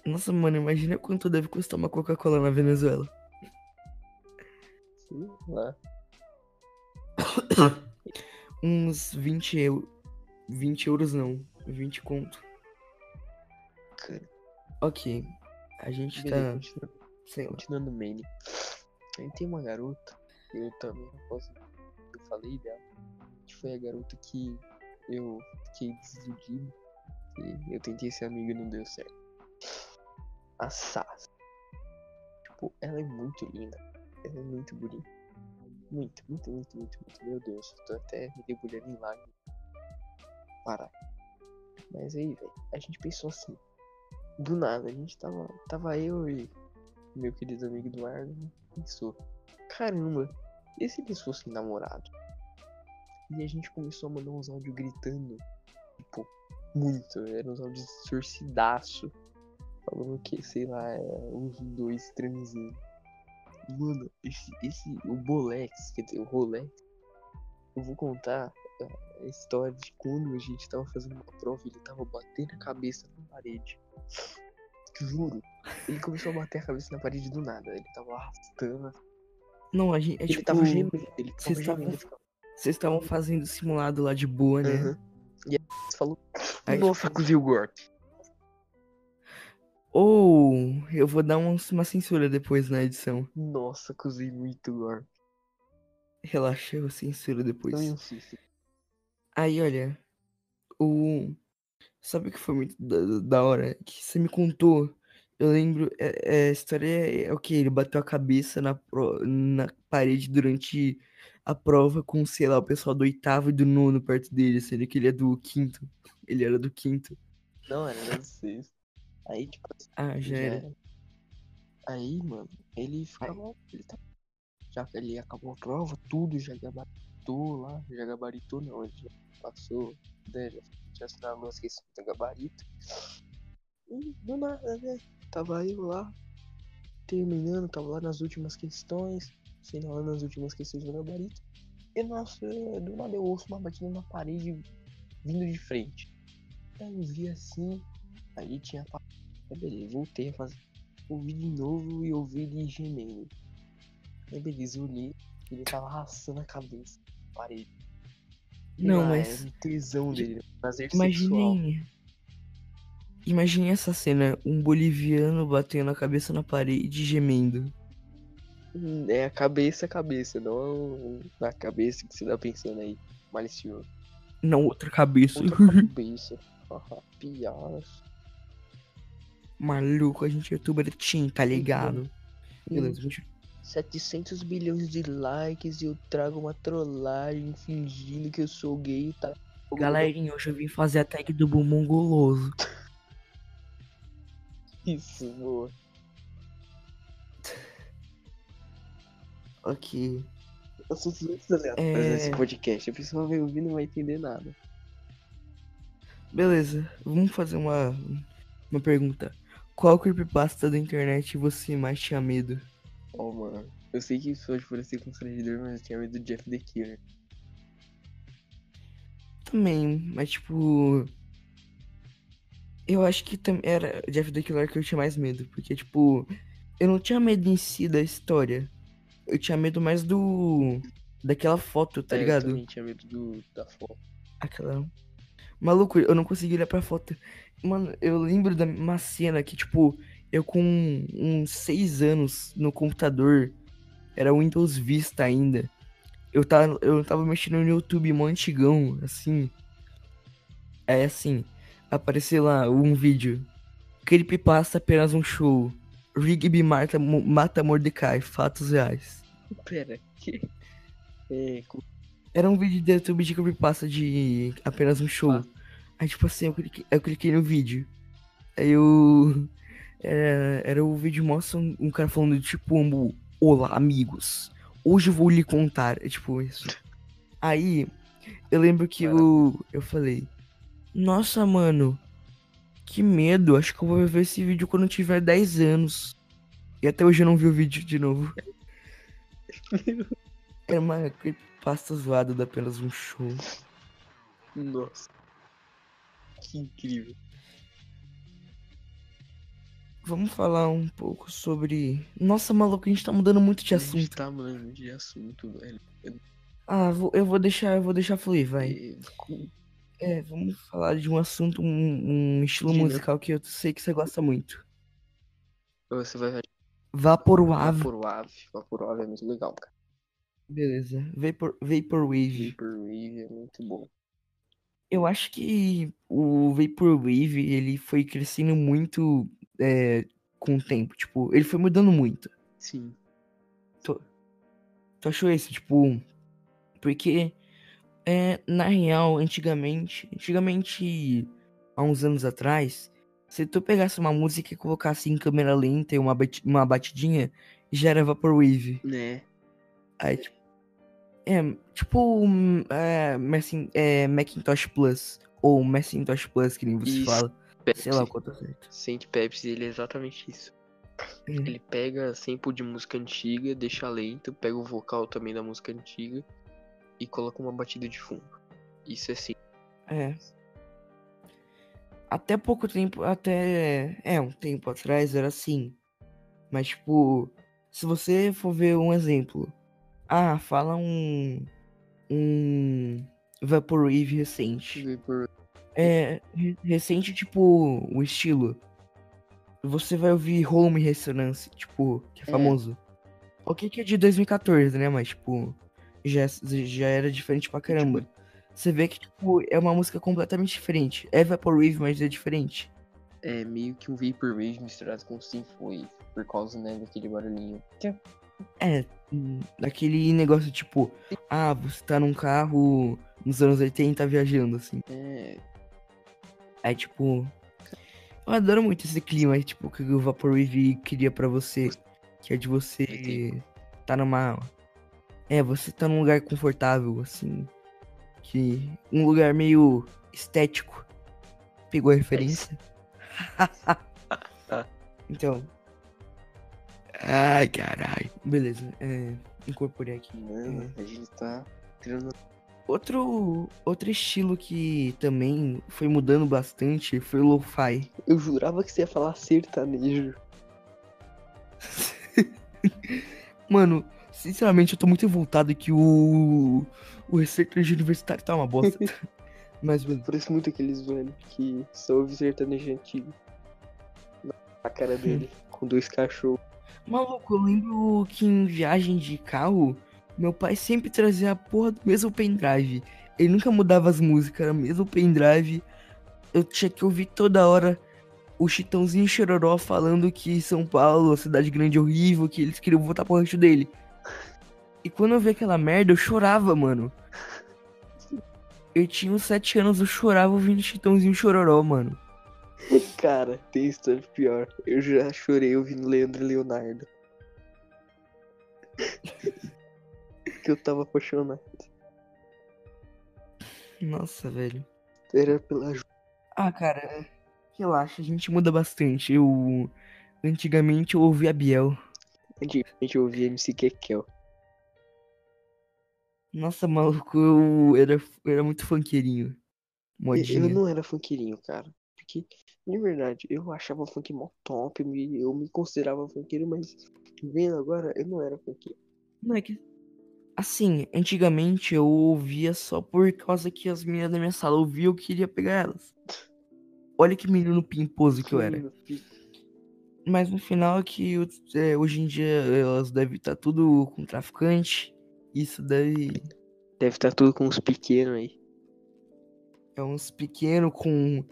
Nossa, mano, imagina quanto deve custar uma Coca-Cola na Venezuela. Sei lá. Uns 20 euros. 20 euros não. 20 conto. Ok. A gente beleza, tá. continua- Sei lá. continuando o Mane. Aí tem uma garota, eu também não posso. Eu falei dela. Que foi a garota que eu fiquei desiludido. E eu tentei ser amigo e não deu certo. A Sas. Tipo, ela é muito linda. Ela é muito bonita. Muito, muito, muito, muito, muito. Meu Deus, tô até me debulhando em lágrimas. Parar. Mas aí, velho, a gente pensou assim. Do nada, a gente tava. Tava eu e meu querido amigo Eduardo né, pensou. Caramba, e se eles fossem namorados? E a gente começou a mandar uns áudios gritando. Tipo, muito. Eram uns áudios distorcidaço. Falando que, sei lá, é os dois transando. Mano, esse, esse. O Bolex, quer dizer, o Rolex. Eu vou contar a história de quando a gente tava fazendo uma prova e ele tava batendo a cabeça na parede. Juro. Ele começou a bater a cabeça na parede do nada. Ele tava arrastando. Não, a gente. É, ele tipo, tava gemendo. Ele tava vocês estavam- ficava- fazendo simulado lá de boa, né? Aham. E aí você falou. Aí, Nossa, tipo, cozinha o Gork. Ou eu vou dar um- uma censura depois na edição. Nossa, cozinhei muito Gork. Relaxa, eu censuro depois. Um susto. Aí, olha. O. Sabe o que foi muito da, da hora? Que você me contou. Eu lembro. É, é, a história é, é o que? Ele bateu a cabeça na, pro- na parede durante a prova com, sei lá, o pessoal do oitavo e do nono perto dele, sendo que ele é do quinto. Ele era do quinto. Não, era do sexto. Aí, tipo assim. Ah, já era. Aí, mano, ele ficava. Ele tá. Já que ele acabou a prova, tudo, já gabaritou lá. Já gabaritou não, ele já passou, né? Já tinha assinado algumas questões do gabarito. E do nada, né? Tava eu lá, terminando, tava lá nas últimas questões, assinalando as últimas questões do gabarito. E nossa, do nada eu ouço uma batida na parede vindo de frente. Aí eu vi assim, aí tinha. Aí beleza, voltei a fazer ouvi de novo e ouvi ele gemendo. Aí beleza, eu olhei, ele tava arrastando a cabeça na parede. Não, lá, mas- Era um tesão dele, um prazer sexual. Imaginem. Essa cena, um boliviano batendo a cabeça na parede gemendo. Hum, É a cabeça a cabeça, não na cabeça que você tá pensando aí, malicioso. Não, outra cabeça. Outra cabeça. Haha, Piadas. Maluco, a gente é youtuber tá ligado? Beleza, a gente 700 bilhões de likes e eu trago uma trollagem fingindo que eu sou gay, tá? Galerinha, hoje eu vim fazer a tag do bumbum guloso. Isso, boa. Ok. Assuntos muito aleatórios É. nesse podcast. A pessoa vai ouvir e não vai entender nada. Beleza, vamos fazer uma, uma pergunta. Qual creepypasta da internet você mais tinha medo? Ó, mano. Eu sei que isso pode parecer constrangedor, mas eu tinha medo do Jeff the Killer. Também, mas tipo. Eu acho que tam- era Jeff the Killer que eu tinha mais medo. Porque, tipo, eu não tinha medo em si da história. Eu tinha medo mais do. Daquela foto, tá É, Eu ligado? também tinha medo do, da foto. Aquela. Maluco, eu não consegui olhar pra foto. Mano, eu lembro da uma cena que, tipo, eu com uns seis anos no computador, era Windows Vista ainda. Eu tava, eu tava mexendo no YouTube mó antigão, assim. É assim, apareceu lá um vídeo. Creepypasta apenas um show. Rigby mata, mata Mordecai, fatos reais. Pera, que? É, Era um vídeo do YouTube de creepypasta de apenas um show. Ah. Aí, tipo assim, eu cliquei, eu cliquei no vídeo. Aí eu. Era, era o vídeo mostra um, um cara falando, tipo, um, Olá, amigos. Hoje eu vou lhe contar. É tipo isso. Aí, eu lembro que eu, eu falei: Nossa, mano, que medo. Acho que eu vou ver esse vídeo quando eu tiver 10 anos. E até hoje eu não vi o vídeo de novo. Era uma creepypasta zoada da apenas um show. Nossa. Que incrível. Vamos falar um pouco sobre. Nossa, maluco, a gente tá mudando muito de A gente assunto. tá mudando de assunto, velho. Ah, vou- eu vou deixar, eu vou deixar fluir, vai. E É, vamos falar de um assunto, um, um estilo Diga. musical que eu sei que você gosta muito. Você vai ver Vaporwave. Vaporwave. Vaporwave é muito legal, cara. Beleza. Vapor, Vaporwave. Vaporwave é muito bom. Eu acho que o Vaporwave, ele foi crescendo muito é, com o tempo. Tipo, ele foi mudando muito. Sim. Tu achou isso? Tipo, porque é, na real, antigamente, antigamente, há uns anos atrás, se tu pegasse uma música e colocasse em câmera lenta e uma, bati- uma batidinha, já era Vaporwave. Né? Aí, tipo, é, tipo, hum, é, é, Macintosh Plus, ou Macintosh Plus, que nem você Isso. fala. Pepsi. Sei lá certo. Saint Pepsi, ele é exatamente isso. Ele pega sample de música antiga, deixa lento, pega o vocal também da música antiga e coloca uma batida de fundo. Isso é sim. É. Até pouco tempo, até. É, um tempo atrás era assim. Mas, tipo, se você for ver um exemplo. Ah, fala um. Um. Vaporwave recente. Vapor... É. re- Recente, tipo, o estilo. Você vai ouvir Home Resonance, tipo, que é É. famoso. Ok, que é de 2014, né? Mas, tipo, já, já era diferente pra caramba. Você vê que, tipo, é uma música completamente diferente. É Vaporwave, mas é diferente. É meio que um Vaporwave misturado com Synthwave, por causa, né, daquele barulhinho. É, hum, daquele negócio tipo, ah, você tá num carro nos anos 80 viajando, assim. É, Aí, tipo, eu adoro muito esse clima, tipo, que o Vaporwave cria pra você. Que é de você tá numa. É, você tá num lugar confortável, assim. Que. Um lugar meio estético. Pegou a referência? então. Ai, caralho. Beleza, é. Incorporei aqui. mano, a gente tá tirando. Outro, outro estilo que também foi mudando bastante foi o lo-fi. Eu jurava que você ia falar sertanejo. Mano, sinceramente, eu tô muito revoltado que o. O sertanejo universitário tá uma bosta. Mas, beleza. Parece muito aqueles velhos que só ouve sertanejo antigo. A cara dele, com dois cachorros. Maluco, eu lembro que em viagem de carro, meu pai sempre trazia a porra do mesmo pendrive. Ele nunca mudava as músicas, era o mesmo pendrive. Eu tinha que ouvir toda hora o Chitãozinho Chororó falando que São Paulo, a cidade grande é horrível, que eles queriam voltar pro rancho dele. E quando eu vi aquela merda, eu chorava, mano. Eu tinha uns 7 anos, eu chorava ouvindo Chitãozinho e Chororó, mano. Cara, tem história pior. Eu já chorei ouvindo Leandro e Leonardo. que eu tava apaixonado. Nossa, velho. Era pela. Ah, cara, relaxa, a gente muda bastante. Eu. Antigamente eu ouvia Biel. Antigamente eu ouvia MC Kekel. Nossa, maluco, eu era, eu era muito funkeirinho. Eu Modinha. não era funkeirinho, cara. Porque, de verdade, eu achava funk mó top. Eu me, eu me considerava funkeiro, mas vendo agora, eu não era funkeiro. Não é que. Assim, antigamente eu ouvia só por causa que as meninas da minha sala ouviam eu queria pegar elas. Olha que menino pimposo que eu era. Mas no final é que é, hoje em dia elas devem estar tudo com traficante. Isso deve. Deve estar tudo com uns pequenos aí. É uns pequeno com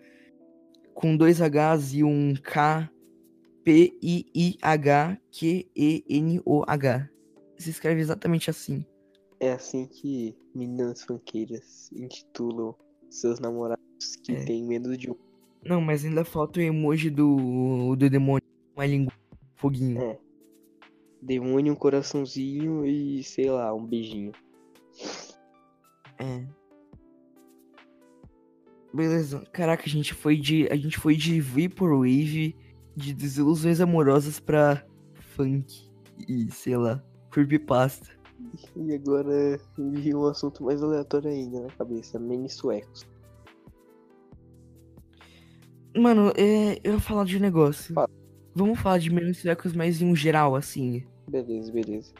com dois Hs e um K P I I H Q E N O H. Se escreve exatamente assim. É assim que meninas funkeiras intitulam seus namorados que É. têm menos de um. Não, mas ainda falta o emoji do do demônio com a língua foguinho. É. demônio, um coraçãozinho e, sei lá, um beijinho. É. Beleza. Caraca, a gente foi de. A gente foi de Vaporwave, de desilusões amorosas pra funk e, sei lá, creepypasta. E agora vi um assunto mais aleatório ainda na cabeça, mini suecos. Mano, é, eu ia falar de um negócio. Fala. Vamos falar de menos suecos, mas em um geral, assim. Beleza, beleza.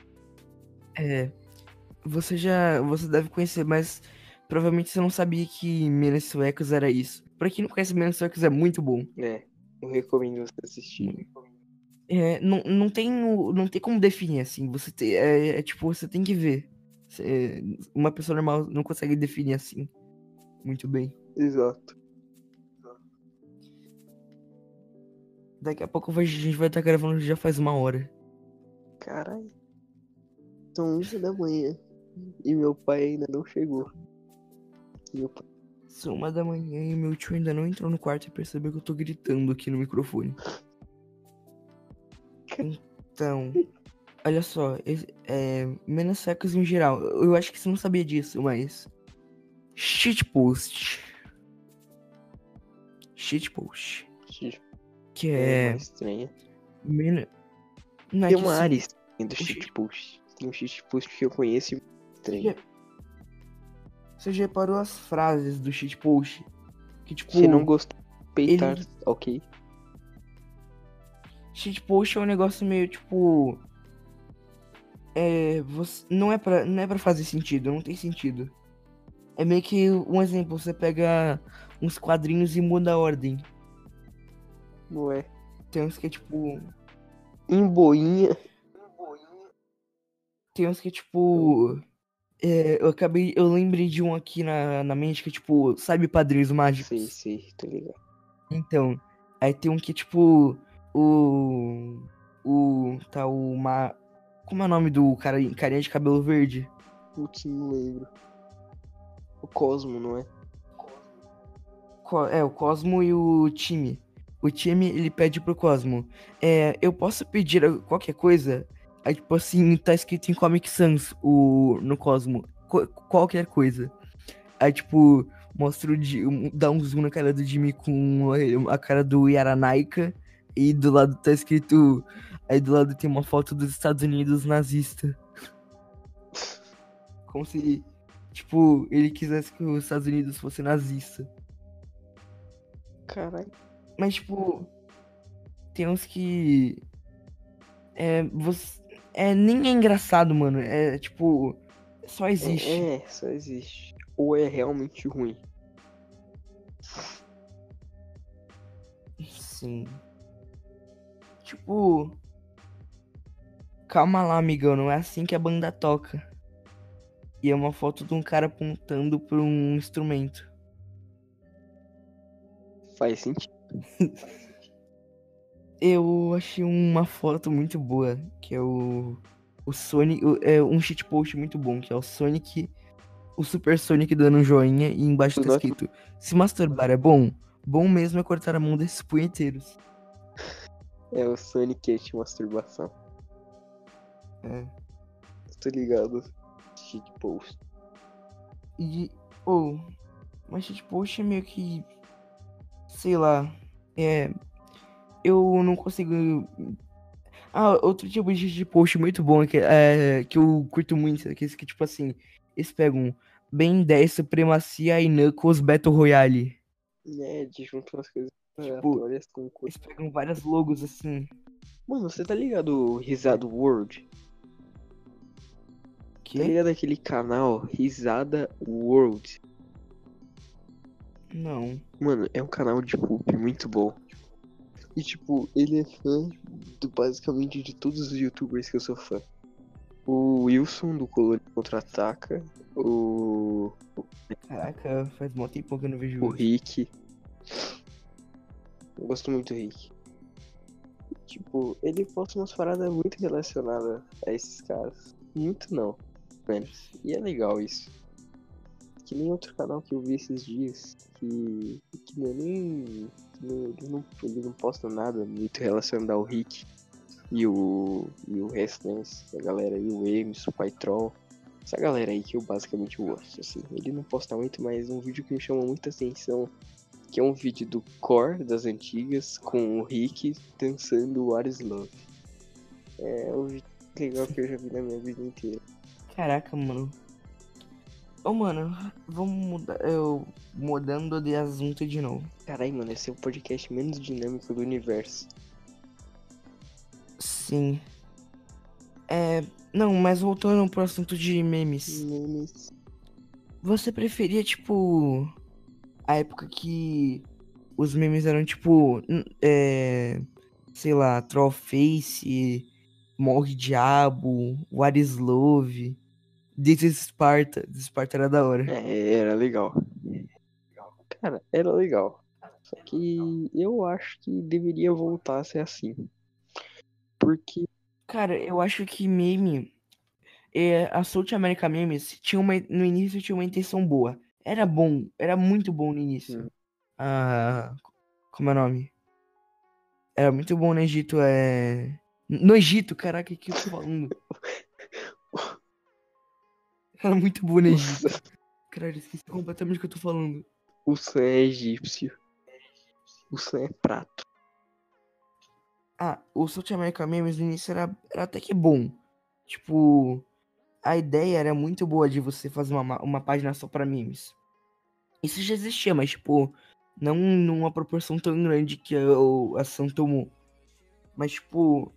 É. Você já. Você deve conhecer, mas provavelmente você não sabia que Menos Suecos era isso. Pra quem não conhece Menos Suecos é muito bom. É, eu recomendo você assistir. É, não, não, tem, não tem como definir assim. Você tem, é, é tipo, você tem que ver. Cê- uma pessoa normal não consegue definir assim. Muito bem. Exato. Daqui a pouco a gente vai estar gravando já faz uma hora. Caralho. São 11 da manhã. E meu pai ainda não chegou. Meu pai. São uma da manhã e meu tio ainda não entrou no quarto e percebeu que eu tô gritando aqui no microfone. Então, olha só, é, menos secos em geral. Eu acho que você não sabia disso, mas. Shitpost. Shitpost. Que É é. estranha. Men... Não é Tem que uma área estranha do shitpost. Tem um shitpost que eu conheço e estranho. Você já reparou as frases do shitpost? Que tipo. Se não gostar, peitar, ele- ok? Shitpost é um negócio meio tipo. É. Você, não, é pra, não é pra fazer sentido, não tem sentido. É meio que um exemplo, você pega uns quadrinhos e muda a ordem. Não é. Tem uns que é tipo. Em boinha. Tem uns que é tipo. é, eu acabei. Eu lembrei de um aqui na, na mente que é tipo. Sabe padrinhos mágicos? Sei, sei, tô ligado. Então, aí tem um que tipo o o tá o ma... como é o nome do cara carinha de cabelo verde? Putz, não lembro. O Cosmo, não é? Co- É, o Cosmo e o time. O time, ele pede pro Cosmo. É, eu posso pedir qualquer coisa? Aí, tipo assim, tá escrito em Comic Sans o, no Cosmo. Co- qualquer coisa. Aí, tipo, mostra o um- dá um zoom na cara do Jimmy com a, a cara do Yaranaika. E do lado tá escrito. Aí do lado tem uma foto dos Estados Unidos nazista. Como se, tipo, ele quisesse que os Estados Unidos fosse nazista. Caralho. Mas, tipo, tem uns que. É, você. É, nem é engraçado, mano. É, tipo. Só existe. É, é, só existe. Ou é realmente ruim. Sim. Tipo. Calma lá, amigão. Não é assim que a banda toca. E é uma foto de um cara apontando pra um instrumento. Faz sentido. Eu achei uma foto muito boa, que é o. O Sonic. o- É um shitpost muito bom, que é o Sonic. O Super Sonic dando um joinha e embaixo tá escrito: Se masturbar é bom, bom mesmo é cortar a mão desses punheteiros. É o Sonic de masturbação. É. Tô ligado. Shitpost. E. Ou. mas shitpost é meio que. Sei lá. É. Eu não consigo. Ah, outro tipo de shitpost muito bom que, é, que eu curto muito, que, que tipo assim. Eles pegam Ben 10 Supremacia e Knuckles Battle Royale. É, de junto umas coisas Tipo, com coisa. Eles pegam várias logos assim. Mano, você tá ligado o Risado World? Tá Que? ligado aquele canal Risada World? Não. Mano, é um canal de poop muito bom. E tipo, ele é fã do, basicamente de todos os youtubers que eu sou fã. O Wilson do Colônia Contra-Ataca, o, Caraca, faz mó tempo que eu não vejo o. Rick. Eu gosto muito do Rick. Tipo, ele posta umas paradas muito relacionadas a esses caras. Muito não, menos. E é legal isso. Que nem outro canal que eu vi esses dias, que, que é nem. que ele, não, ele não posta nada muito relacionado ao Rick. e o, e o resto, né? Essa galera aí, o Emerson, o Pai Troll. Essa galera aí que eu basicamente gosto, assim. Ele não posta muito, mas um vídeo que me chama muita atenção, que é um vídeo do Core das antigas, com o Rick dançando What is Love. É o vídeo legal que eu já vi na minha vida inteira. Caraca, mano. Ô, mano, vamos mudar. Eu mudando de assunto de novo. Caralho, mano, esse é o podcast menos dinâmico do universo. Sim. É. Não, mas voltando pro assunto de memes. Memes. Você preferia, tipo. A época que os memes eram tipo. É. Sei lá, Trollface, Morre Diabo, What is Love, This is Sparta. This is Sparta era da hora. É, era legal. Cara, era legal. Só que eu acho que deveria voltar a ser assim. Porque Cara, eu acho que meme. É, a South America Memes tinha uma, no início tinha uma intenção boa. Era bom, era muito bom no início. Ah, como é o nome? Era muito bom no Egito, é. No Egito, caraca, o que eu tô falando? Era muito bom no Egito. Caralho, esqueci completamente o que eu tô falando. o Sam é egípcio. O Sam é prato. Ah, o South America Memes no início era, era até que bom. Tipo, a ideia era muito boa de você fazer uma, ma- uma página só pra memes. Isso já existia, mas, tipo, não numa proporção tão grande que a, ação tomou. Mas, tipo,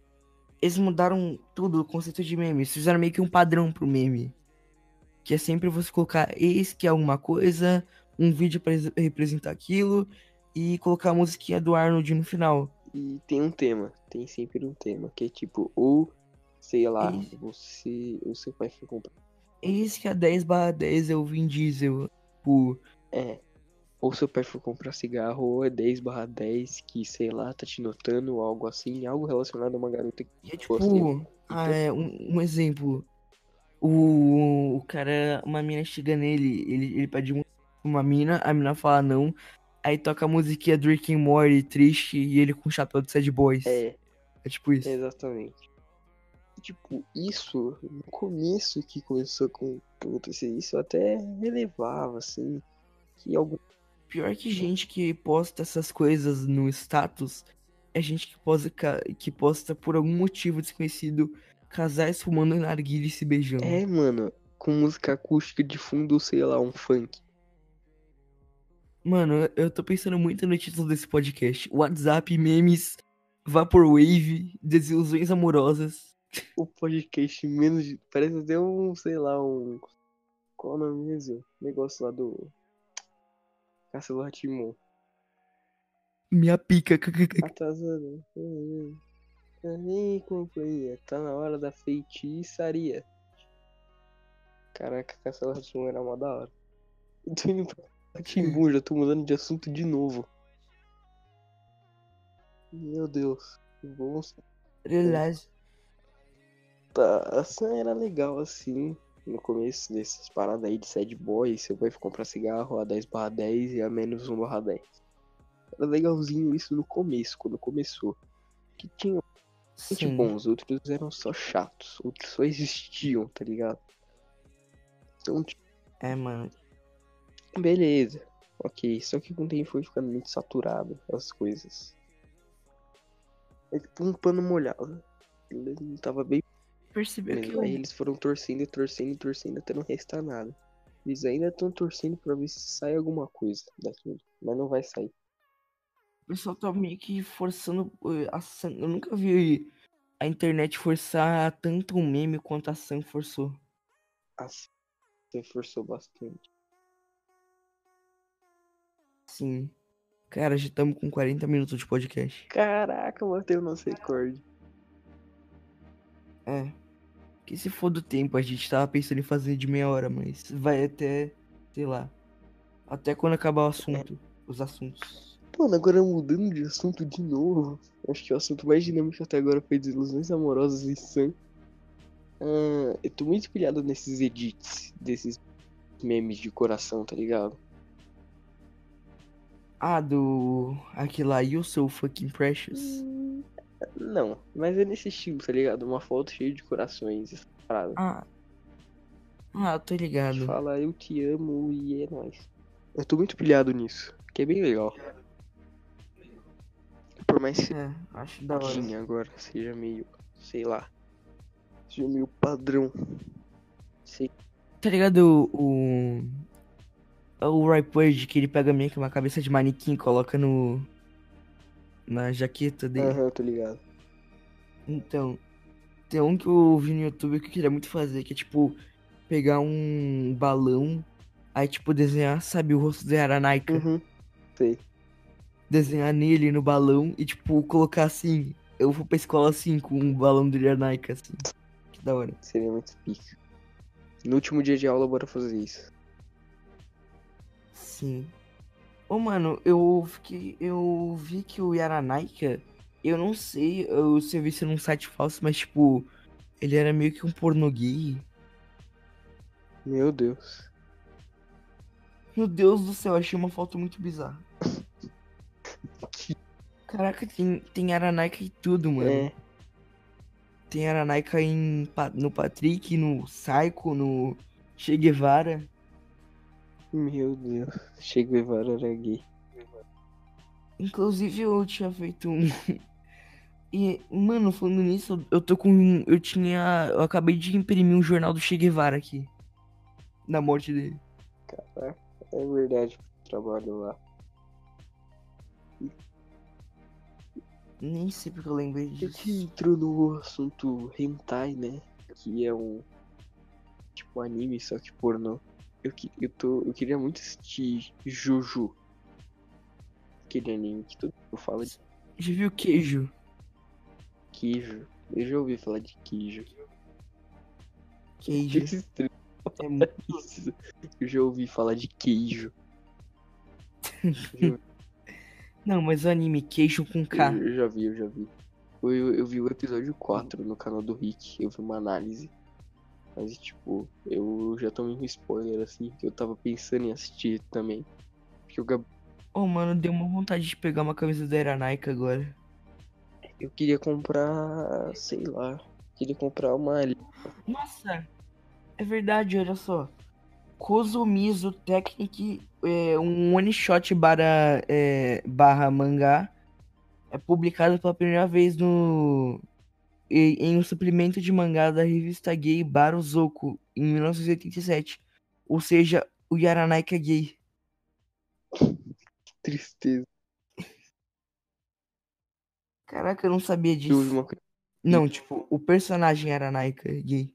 eles mudaram tudo, o conceito de memes. Fizeram meio que um padrão pro meme. Que é sempre você colocar eis que é alguma coisa, um vídeo ex- representar aquilo, e colocar a musiquinha do Arnold no final. E tem um tema. Tem sempre um tema. Que é tipo, ou, sei lá, Isso. você. O seu pai foi comprar. Eis que a 10 barra 10 é o Vin Diesel. Tipo, É. Ou seu pai foi comprar cigarro, ou é 10 barra 10 que, sei lá, tá te notando, ou algo assim, algo relacionado a uma garota que e é tipo, ah, é, um, um exemplo. O, o cara, uma mina chega nele, ele, ele pede um- uma mina, a mina fala não. Aí toca a musiquinha and Morty, triste, e ele com o chapéu de Sad Boys. É, É tipo isso. exatamente. Tipo, isso, no começo que começou com acontecer isso, eu até relevava, assim, que algum. Pior que gente que posta essas coisas no status é gente que posta, que posta por algum motivo desconhecido casais fumando narguilha e se beijando. É, mano, com música acústica de fundo, sei lá, um funk. Mano, eu- eu tô pensando muito no título desse podcast. WhatsApp, memes, Vaporwave, desilusões amorosas. O podcast menos. de- Parece até um, sei lá, um. Qual o nome mesmo? Negócio lá do. Castelo Ratimon. Minha pica. Atazana. Aí, companhia, tá na hora da feitiçaria. Caraca, Castelo Ratimon era mó da hora. Eu tô indo pra Timbu, já tô mudando de assunto de novo. Meu Deus. Vamos Relaxa. Tá, a Sam era legal assim, no começo dessas paradas aí de sad boy, você vai comprar cigarro a 10 barra 10 e a menos 1 barra 10. Era legalzinho isso no começo, quando começou. Que tinha gente Sim. bons, outros eram só chatos, outros só existiam, tá ligado? Então, tipo, É, mano. beleza, ok, só que com o tempo foi ficando muito saturado as coisas. É tipo um pano molhado. Ele não tava bem Percebeu que Mas o aí eles foram torcendo, torcendo, torcendo até não restar nada. Eles ainda estão torcendo pra ver se sai alguma coisa daquilo. Mas não vai sair. pessoal tá meio que forçando eh, a. Eu nunca vi a internet forçar tanto um meme quanto a ação forçou. Assim, você forçou bastante. Sim. Cara, já estamos com 40 minutos de podcast. Caraca, bateu o nosso recorde. É. Que se for do tempo, a gente tava pensando em fazer de meia hora, mas vai até, sei lá. Até quando acabar o assunto. Os assuntos. Mano, agora mudando de assunto de novo. Acho que o assunto mais dinâmico até agora foi desilusões amorosas e Sam. Ah, eu tô muito pilhado nesses edits, desses memes de coração, tá ligado? Ah, do. Aquele lá, You So Fucking Precious. Não, mas é nesse estilo, tá ligado? Uma foto cheia de corações, essa parada. Ah. Ah, tô ligado. Fala eu te amo e é nóis. Eu tô muito pilhado nisso, que é bem legal. Por mais que É, acho da hora. agora seja meio, sei lá, seja meio padrão. Sei. Tá ligado o. O, o Ripword que ele pega meio que uma cabeça de manequim e coloca no. Na jaqueta dele. Aham, tô ligado. Então, tem um que eu vi no YouTube que eu queria muito fazer, que é tipo, pegar um balão, aí tipo, desenhar, sabe, o rosto do Yaranaika, Uhum. Sei. desenhar nele no balão e tipo, colocar assim, eu vou pra escola assim, com um balão do Yaranaika, assim. Que da hora. Seria muito pica. No último dia de aula, bora fazer isso. Sim. Ô, mano, eu fiquei. Eu vi que o Yaranaika, eu não sei eu, se eu vi isso num site falso, mas tipo, ele era meio que um pornô gay. Meu Deus. Meu Deus do céu, achei uma foto muito bizarra. Caraca, tem, tem Aranaika e tudo, mano. É, Tem Aranaika em, no Patrick, no Psycho, no Che Guevara. Meu Deus. Che Guevara era gay. Inclusive eu tinha feito um. E, mano, falando nisso, eu tô com. Eu tinha. Eu acabei de imprimir um jornal do Che Guevara aqui. Da morte dele. Caraca, é verdade. Trabalho lá. Nem sei porque eu lembrei disso. entrou no assunto hentai, né? Que é um tipo anime, só que pornô. Eu, eu, tô, eu queria muito assistir Juju. Aquele anime que todo mundo fala de Já viu queijo? queijo. Eu já ouvi falar de queijo. Queijo. Que estranho É muito... isso. Eu já ouvi falar de queijo. Eu, Não, mas o anime queijo com K. eu já vi, eu já vi. Eu, eu, eu vi o episódio 4 no canal do Rick. Eu vi uma análise. Mas, tipo, eu já tomei um spoiler, assim, que eu tava pensando em assistir também. Porque o Gab... Oh, mano, deu uma vontade de pegar uma camisa da Aeronaica agora. eu queria comprar, sei lá, queria comprar uma Nossa, é verdade, olha só. Kozumizu Technic, é, um one shot barra, é, barra mangá, é publicado pela primeira vez no em, um suplemento de mangá da revista gay Baruzoku, em 1987. Ou seja, o Yaranaika é gay. tristeza. Caraca, eu não sabia disso. uma coisa. Não, tipo, o personagem Yaranaika é gay.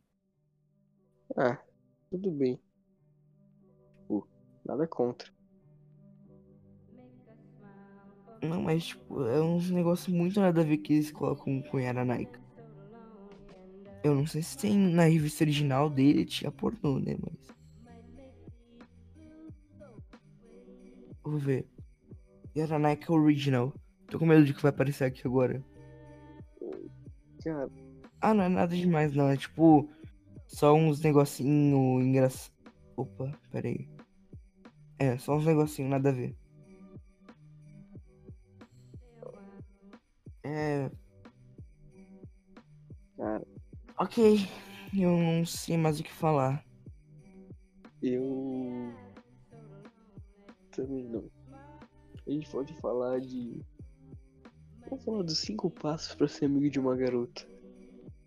Ah, tudo bem. Tipo, nada contra. Não, mas tipo, é uns negócios muito nada a ver que eles colocam com Yaranaika. Eu não sei se tem na revista original dele, tinha pornô, né, mas... Vou ver. Yaranaika Original. Tô com medo de que vai aparecer aqui agora. Cara, Ah, não é nada demais não, é tipo... Só uns negocinho engraçado. Opa, pera aí. É, só uns negocinho nada a ver. É... cara, Ok, eu não sei mais o que falar. eu. Também não. A gente pode falar de. Vamos falar dos cinco passos pra ser amigo de uma garota.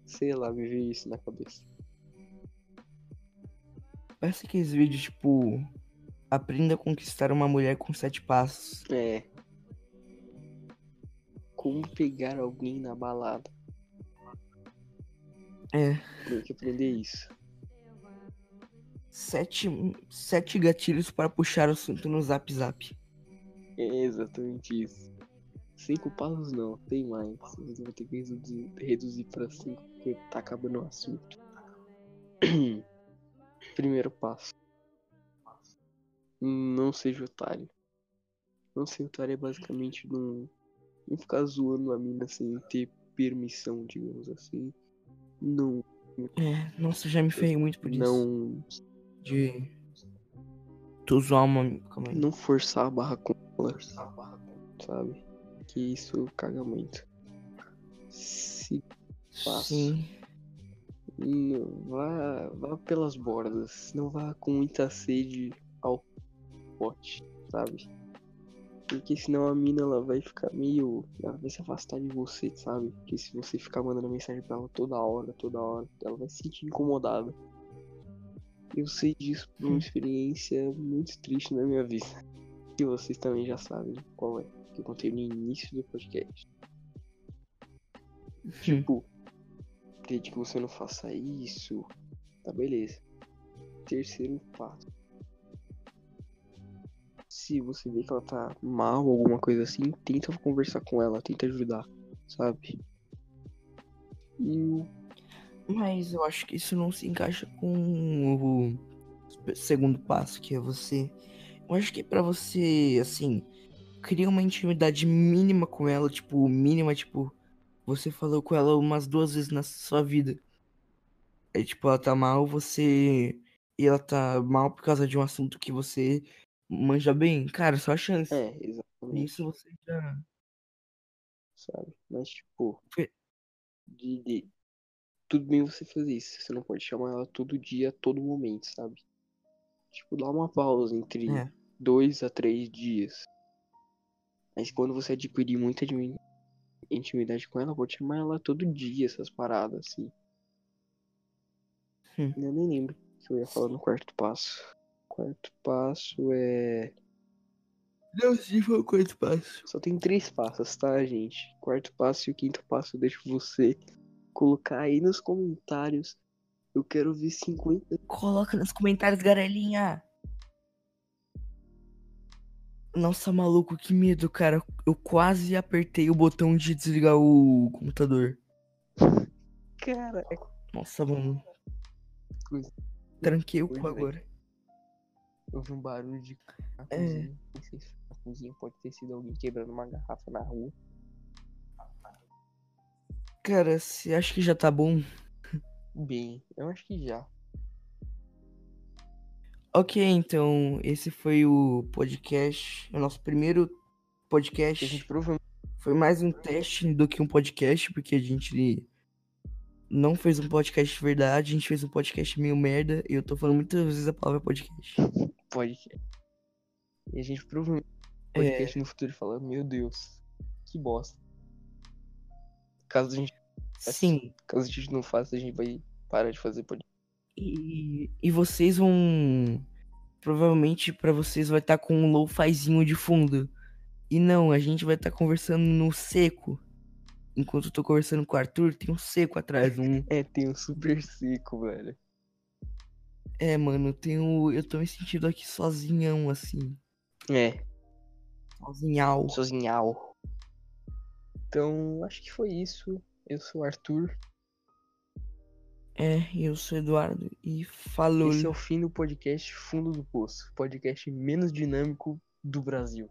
Sei lá, me veio isso na cabeça. Parece aqueles vídeos tipo. Aprenda a conquistar uma mulher com sete passos. É. Como pegar alguém na balada. É. Tem que aprender isso. Sete, sete gatilhos para puxar o assunto no zap zap. É exatamente isso. Cinco passos não, tem mais. Você vai ter que reduzir, reduzir pra cinco, porque tá acabando o assunto. Primeiro passo. Não seja otário. Não ser otário é basicamente não, não ficar zoando a mina sem ter permissão, digamos assim. Não. É, nossa, já me ferrei muito por isso. Não. De. Tu zoar uma. Aí. Não forçar a barra com ela. Sabe? Que isso caga muito. Se passo. Sim. Vá, vá pelas bordas. Não vá com muita sede ao pote, sabe? Porque senão a mina ela vai ficar meio. Ela vai se afastar de você, sabe? Porque se você ficar mandando mensagem pra ela toda hora, toda hora, ela vai se sentir incomodada. Eu sei disso por uma Hum. experiência muito triste na minha vida. E vocês também já sabem qual é. Que eu contei no início do podcast. Tipo, desde que você não faça isso, tá beleza. Terceiro passo. Se você vê que ela tá mal, alguma coisa assim, tenta conversar com ela, tenta ajudar, sabe? E Mas eu acho que isso não se encaixa com o segundo passo, que é você. Eu acho que é pra você, assim, criar uma intimidade mínima com ela, tipo, mínima, tipo, você falou com ela umas duas vezes na sua vida. Aí, tipo, ela tá mal, você. E ela tá mal por causa de um assunto que você manja bem. Cara, só a chance. É, exatamente, Isso você já. sabe? Mas tipo, de, de- tudo bem você fazer isso. Você não pode chamar ela todo dia, a todo momento, sabe? Tipo, dá uma pausa entre É. dois a três dias. Mas quando você adquirir muita intimidade com ela, pode chamar ela todo dia, essas paradas, assim. Hum. Eu nem lembro o que eu ia falar no quarto passo. Quarto passo é. Não, se foi o quarto passo. Só tem três passos, tá, gente? Quarto passo e o quinto passo eu deixo você colocar aí nos comentários. Eu quero ver 50. Coloca nos comentários, garelinha. Nossa, maluco, que medo, cara. Eu quase apertei o botão de desligar o computador. Cara, é Nossa, mano. coisa. Tranquei o cu agora. Eu vi um barulho de É. cozinha. Não sei se foi na cozinha, pode ter sido alguém quebrando uma garrafa na rua. Cara, você acha que já tá bom? Bem, eu acho que já. Ok, então, esse foi o podcast. O nosso primeiro A gente podcast. provavelmente. Foi mais um teste do que um podcast, porque a gente não fez um podcast de verdade, a gente fez um podcast meio merda, e eu tô falando muitas vezes a palavra podcast. Podcast. E a gente provavelmente. É. Podcast no futuro fala: Meu Deus, que bosta. Caso a gente, Sim, caso a gente não faça, a gente vai parar de fazer podcast. e, e vocês vão. Provavelmente pra vocês vai estar com um lo-fizinho de fundo. E não, a gente vai estar conversando no seco. Enquanto eu tô conversando com o Arthur, tem um seco atrás. Um... É, tem um super seco, velho. É, mano, tem um... eu tô me sentindo aqui sozinhão, assim. É, Sozinhal. sozinhal. Então, acho que foi isso. Eu sou o Arthur. É, eu sou o Eduardo e falou. Esse é o fim do podcast Fundo do Poço podcast menos dinâmico do Brasil.